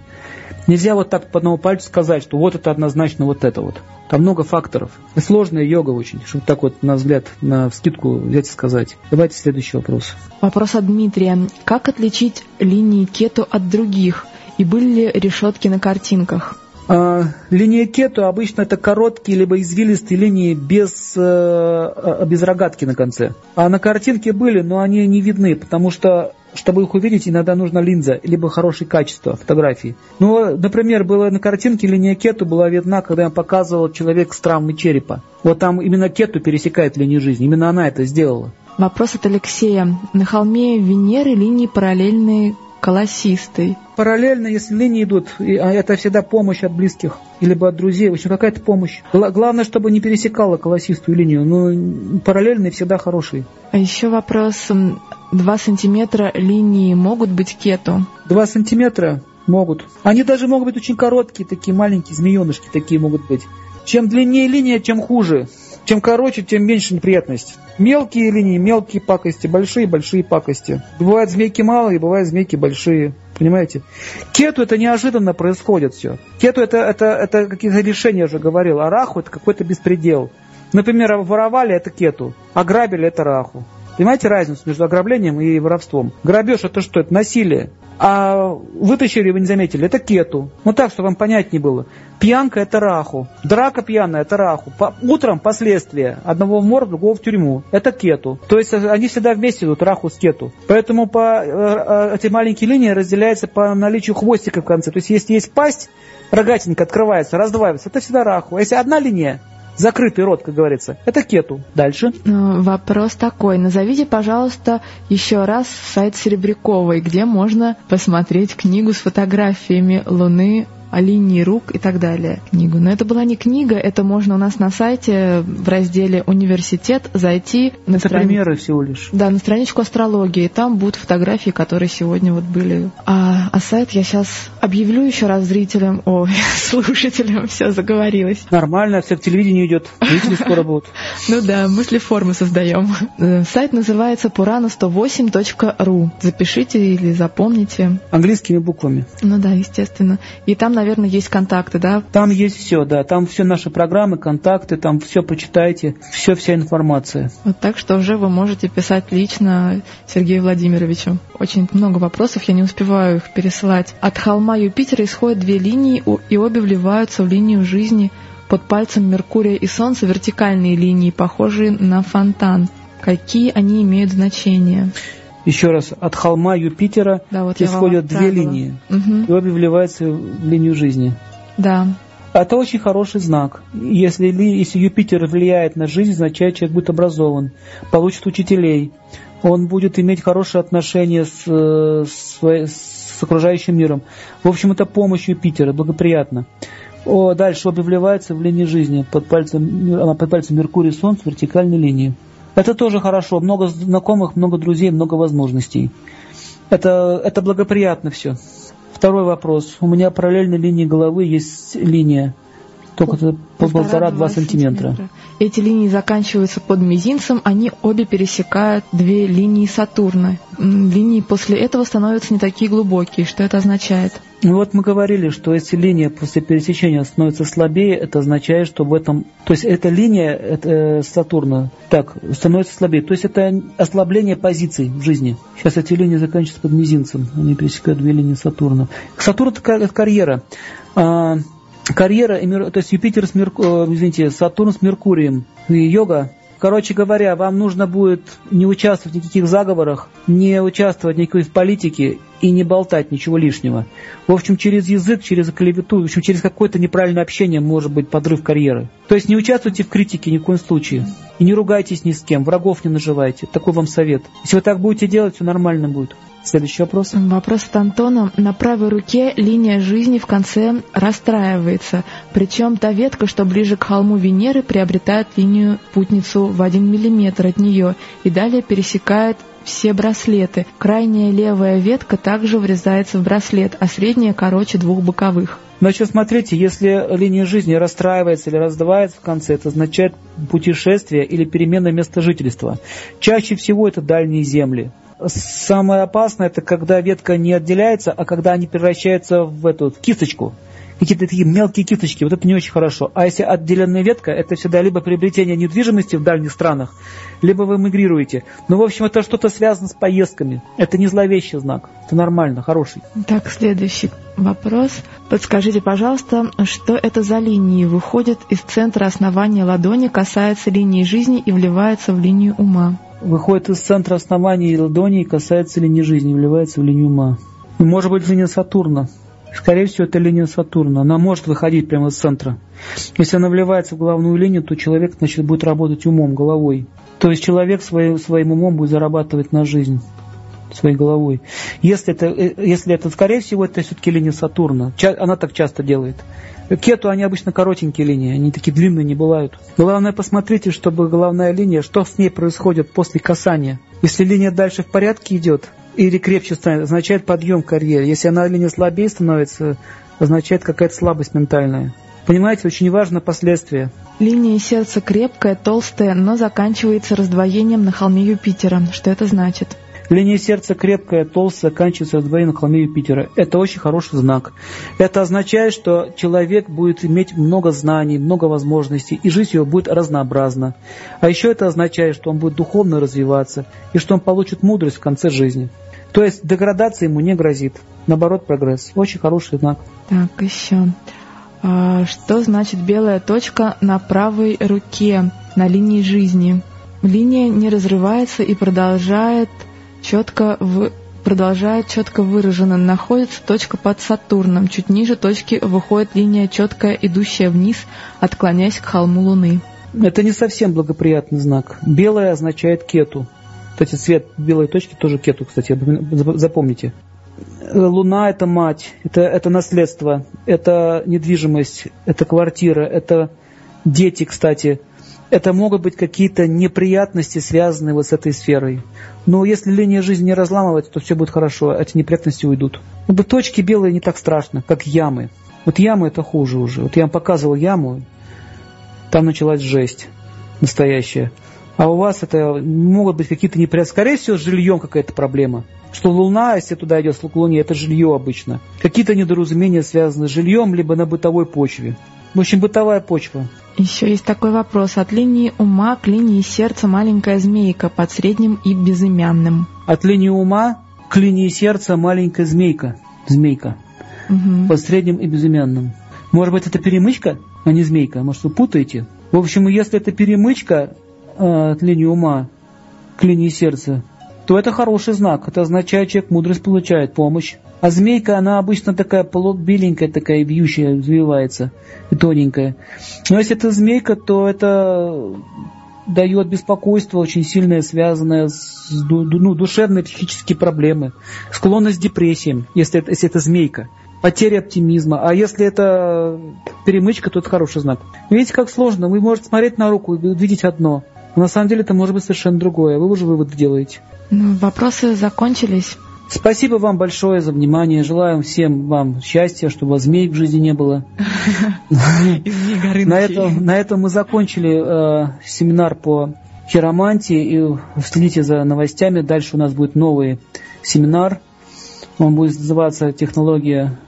Нельзя вот так по одному пальцу сказать, что вот это однозначно вот это вот. Там много факторов. И сложная йога очень, чтобы так вот на взгляд, на скидку взять и сказать. Давайте следующий вопрос. Вопрос от Дмитрия. Как отличить линии кету от других? И были ли решетки на картинках? А, линия кету обычно это короткие либо извилистые линии без, э, без рогатки на конце. А на картинке были, но они не видны, потому что чтобы их увидеть, иногда нужна линза, либо хорошее качество фотографии. Ну, например, было на картинке линия кету была видна, когда я показывал человек с травмой черепа. Вот там именно кету пересекает линию жизни, именно она это сделала. Вопрос от Алексея. На холме Венеры линии параллельные колосистый. Параллельно, если линии идут, а это всегда помощь от близких, либо от друзей, в общем, какая-то помощь. Главное, чтобы не пересекала колосистую линию, но параллельные всегда хорошие. А еще вопрос. Два сантиметра линии могут быть кету? Два сантиметра могут. Они даже могут быть очень короткие, такие маленькие змеенышки такие могут быть. Чем длиннее линия, тем хуже. Чем короче, тем меньше неприятность. Мелкие линии, мелкие пакости, большие, большие пакости. Бывают змейки малые, бывают змейки большие. Понимаете? Кету это неожиданно происходит все. Кету это, это, это какие-то решения, уже говорил. А раху это какой-то беспредел. Например, воровали это кету, ограбили это раху. Понимаете разницу между ограблением и воровством? Грабеж это что? Это насилие. А вытащили, вы не заметили, это кету. Ну так, чтобы вам понять не было. Пьянка это раху. Драка пьяная это раху. По, утром последствия. Одного в морг, другого в тюрьму. Это кету. То есть э, они всегда вместе идут, раху с кету. Поэтому по, э, э, эти маленькие линии разделяются по наличию хвостика в конце. То есть если есть пасть, рогатинка открывается, раздваивается, это всегда раху. А если одна линия, закрытый рот, как говорится. Это кету. Дальше. Э, вопрос такой. Назовите, пожалуйста, еще раз сайт Серебряковой, где можно посмотреть книгу с фотографиями Луны о линии рук и так далее книгу. Но это была не книга, это можно у нас на сайте в разделе «Университет» зайти. На это страни... примеры всего лишь. Да, на страничку астрологии. Там будут фотографии, которые сегодня вот были. А, а сайт я сейчас объявлю еще раз зрителям, о, слушателям, все заговорилось. Нормально, все к телевидению идет, зрители скоро будут. Ну да, мысли формы создаем. Э, сайт называется purana108.ru. Запишите или запомните. Английскими буквами. Ну да, естественно. И там, наверное, есть контакты, да? Там есть все, да. Там все наши программы, контакты, там все почитайте, все, вся информация. Вот так что уже вы можете писать лично Сергею Владимировичу. Очень много вопросов, я не успеваю их пересылать. От холма Юпитера исходят две линии, и обе вливаются в линию жизни. Под пальцем Меркурия и Солнца вертикальные линии, похожие на фонтан. Какие они имеют значение? Еще раз, от холма Юпитера да, вот исходят две линии, угу. и обе вливаются в линию жизни. Да. Это очень хороший знак. Если, если Юпитер влияет на жизнь, означает, человек будет образован, получит учителей, он будет иметь хорошие отношения с, э, с, с окружающим миром. В общем, это помощь Юпитера, благоприятно. О, дальше обе вливаются в линии жизни под пальцем, под пальцем Меркурий Солнце в вертикальной линии. Это тоже хорошо. Много знакомых, много друзей, много возможностей. Это, это благоприятно все. Второй вопрос. У меня параллельно линии головы есть линия. Только полтора-два сантиметра. сантиметра. Эти линии заканчиваются под мизинцем, они обе пересекают две линии Сатурна. Линии после этого становятся не такие глубокие. Что это означает? Ну вот мы говорили, что если линия после пересечения становится слабее, это означает, что в этом... То есть эта линия это, э, Сатурна так, становится слабее. То есть это ослабление позиций в жизни. Сейчас эти линии заканчиваются под мизинцем. Они пересекают две линии Сатурна. Сатурн – это карьера. Карьера, то есть Юпитер с Мерк... Э, извините, Сатурн с Меркурием. И йога Короче говоря, вам нужно будет не участвовать в никаких заговорах, не участвовать никакой в политике и не болтать ничего лишнего. В общем, через язык, через клевету, в общем, через какое-то неправильное общение может быть подрыв карьеры. То есть не участвуйте в критике ни в коем случае. И не ругайтесь ни с кем, врагов не наживайте. Такой вам совет. Если вы так будете делать, все нормально будет. Следующий вопрос. Вопрос от Антона. На правой руке линия жизни в конце расстраивается. Причем та ветка, что ближе к холму Венеры, приобретает линию путницу в один миллиметр от нее и далее пересекает все браслеты. Крайняя левая ветка также врезается в браслет, а средняя короче двух боковых. Значит, смотрите, если линия жизни расстраивается или раздувается в конце, это означает путешествие или перемена места жительства. Чаще всего это дальние земли. Самое опасное, это когда ветка не отделяется, а когда они превращаются в эту в кисточку. Какие-то такие мелкие кисточки, вот это не очень хорошо. А если отделенная ветка, это всегда либо приобретение недвижимости в дальних странах, либо вы эмигрируете. Ну, в общем, это что-то связано с поездками. Это не зловещий знак. Это нормально, хороший. Так, следующий вопрос. Подскажите, пожалуйста, что это за линии выходят из центра основания ладони, касается линии жизни и вливается в линию ума? Выходит из центра основания ладони и касается линии жизни, вливается в линию ума. И может быть линия Сатурна. Скорее всего, это линия Сатурна. Она может выходить прямо из центра. Если она вливается в главную линию, то человек значит, будет работать умом, головой. То есть человек своим, своим умом будет зарабатывать на жизнь. своей головой. Если это, э, если это скорее всего, это все-таки линия Сатурна. Она так часто делает. Кету, они обычно коротенькие линии, они такие длинные не бывают. Главное, посмотрите, чтобы головная линия, что с ней происходит после касания. Если линия дальше в порядке идет, или крепче станет, означает подъем в карьере. Если она линия слабее становится, означает какая-то слабость ментальная. Понимаете, очень важно последствия. Линия сердца крепкая, толстая, но заканчивается раздвоением на холме Юпитера. Что это значит? Линия сердца крепкая, толстая, заканчивается раздвоением холме Юпитера. Это очень хороший знак. Это означает, что человек будет иметь много знаний, много возможностей, и жизнь его будет разнообразна. А еще это означает, что он будет духовно развиваться, и что он получит мудрость в конце жизни. То есть деградация ему не грозит. Наоборот, прогресс. Очень хороший знак. Так, еще. А, что значит белая точка на правой руке на линии жизни? Линия не разрывается и продолжает четко в продолжает четко выраженно. Находится точка под Сатурном. Чуть ниже точки выходит линия четкая, идущая вниз, отклоняясь к холму Луны. Это не совсем благоприятный знак. Белое означает кету. Кстати, цвет белой точки тоже кету, кстати, запомните. Луна – это мать, это, это наследство, это недвижимость, это квартира, это дети, кстати. Это могут быть какие-то неприятности, связанные вот с этой сферой. Но если линия жизни не разламывать, то все будет хорошо, эти неприятности уйдут. Как бы точки белые не так страшно, как ямы. Вот ямы это хуже уже. Вот я вам показывал яму, там началась жесть настоящая. А у вас это могут быть какие-то неприятности. Скорее всего, с жильем какая-то проблема что Луна, если туда идет к Луне, это жилье обычно. Какие-то недоразумения связаны с жильем, либо на бытовой почве. В общем, бытовая почва. Еще есть такой вопрос. От линии ума к линии сердца маленькая змейка под средним и безымянным. От линии ума к линии сердца маленькая змейка. Змейка. Угу. Под средним и безымянным. Может быть, это перемычка, а не змейка? Может, вы путаете? В общем, если это перемычка э, от линии ума к линии сердца, то это хороший знак. Это означает, человек мудрость получает, помощь. А змейка, она обычно такая беленькая, такая вьющая, взвивается тоненькая. Но если это змейка, то это дает беспокойство очень сильное, связанное с ну, душевные психические проблемы, склонность к депрессиям, если это, если это змейка, потеря оптимизма. А если это перемычка, то это хороший знак. Видите, как сложно. Вы можете смотреть на руку и видеть одно. Но на самом деле это может быть совершенно другое. Вы уже вывод делаете. Ну, вопросы закончились. Спасибо вам большое за внимание. Желаю всем вам счастья, чтобы змей в жизни не было. На этом, на этом мы закончили э, семинар по хиромантии. И следите за новостями. Дальше у нас будет новый семинар. Он будет называться «Технология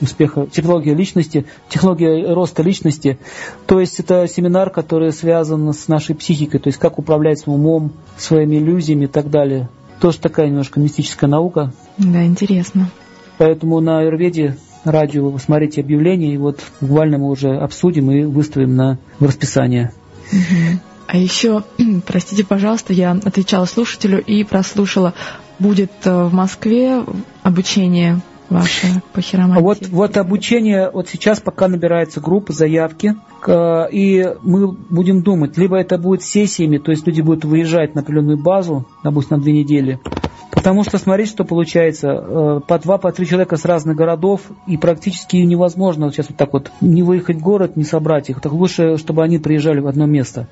успеха, технология личности, технология роста личности. То есть это семинар, который связан с нашей психикой, то есть как управлять своим умом, своими иллюзиями и так далее. Тоже такая немножко мистическая наука. Да, интересно. Поэтому на Аюрведе радио вы смотрите объявление, и вот буквально мы уже обсудим и выставим на в расписание. А еще, простите, пожалуйста, я отвечала слушателю и прослушала, будет э, в Москве обучение ваше по хиромантии? Вот, вот обучение, вот сейчас пока набирается группа, заявки, и мы будем думать, либо это будет сессиями, то есть люди будут выезжать на определенную базу, допустим, на две недели, Потому что смотрите, что получается. Э, по два, по три человека с разных городов, и практически невозможно вот сейчас вот так вот не выехать в город, не собрать их. Так лучше, чтобы они приезжали в одно место.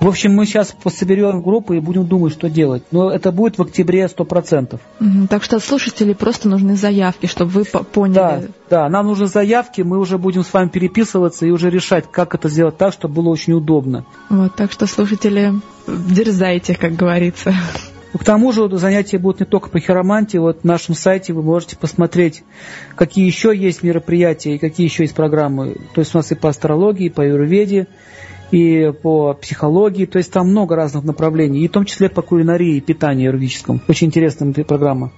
В общем, мы сейчас соберем группы и будем думать, что делать. Но это будет в октябре 100%. Угу, так что слушатели просто нужны заявки, чтобы вы поняли. Да, да, нам нужны заявки, мы уже будем с вами переписываться и уже решать, как это сделать так, чтобы было очень удобно. Вот, так что слушатели, дерзайте, как говорится. К тому же занятия будут не только по хиромантии. Вот на нашем сайте вы можете посмотреть, какие еще есть мероприятия и какие еще есть программы. То есть у нас и по астрологии, и по юрведе, и по психологии. То есть там много разных направлений. И в том числе по кулинарии и питанию юридическому. Очень интересная программа.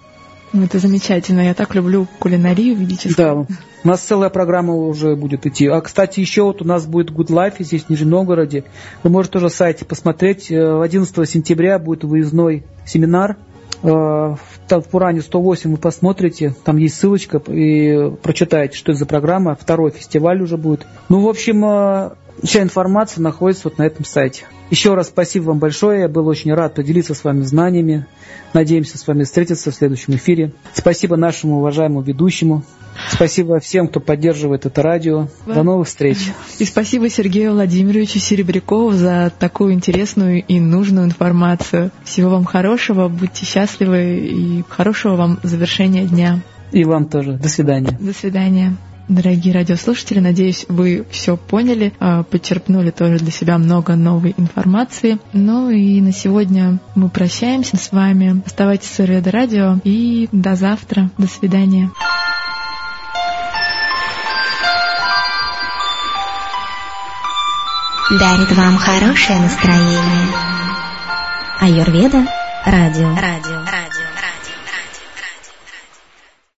Ну, это замечательно. Я так люблю кулинарию ведическую. Да, у нас целая программа уже будет идти. А, кстати, еще вот у нас будет Good Life здесь, в Нижнем Новгороде. Вы можете тоже сайте посмотреть. 11 э, сентября будет выездной семинар. Э, в Пуране 108 вы посмотрите, там есть ссылочка и прочитаете, что это за программа. Второй фестиваль уже будет. Ну, в общем, э, Вся информация находится вот на этом сайте. Еще раз спасибо вам большое. Я был очень рад поделиться с вами знаниями. Надеемся с вами встретиться в следующем эфире. Спасибо нашему уважаемому ведущему. Спасибо всем, кто поддерживает это радио. До новых встреч. И спасибо Сергею Владимировичу Серебрякову за такую интересную и нужную информацию. Всего вам хорошего, будьте счастливы и хорошего вам завершения дня. И вам тоже. До свидания. До свидания. Дорогие радиослушатели, надеюсь, вы все поняли, а, подчерпнули тоже для себя много новой информации. Ну и на сегодня мы прощаемся с вами. Оставайтесь с Ореда Радио и до завтра. До свидания. Дарит вам хорошее настроение. Аюрведа радио. Радио. Радио.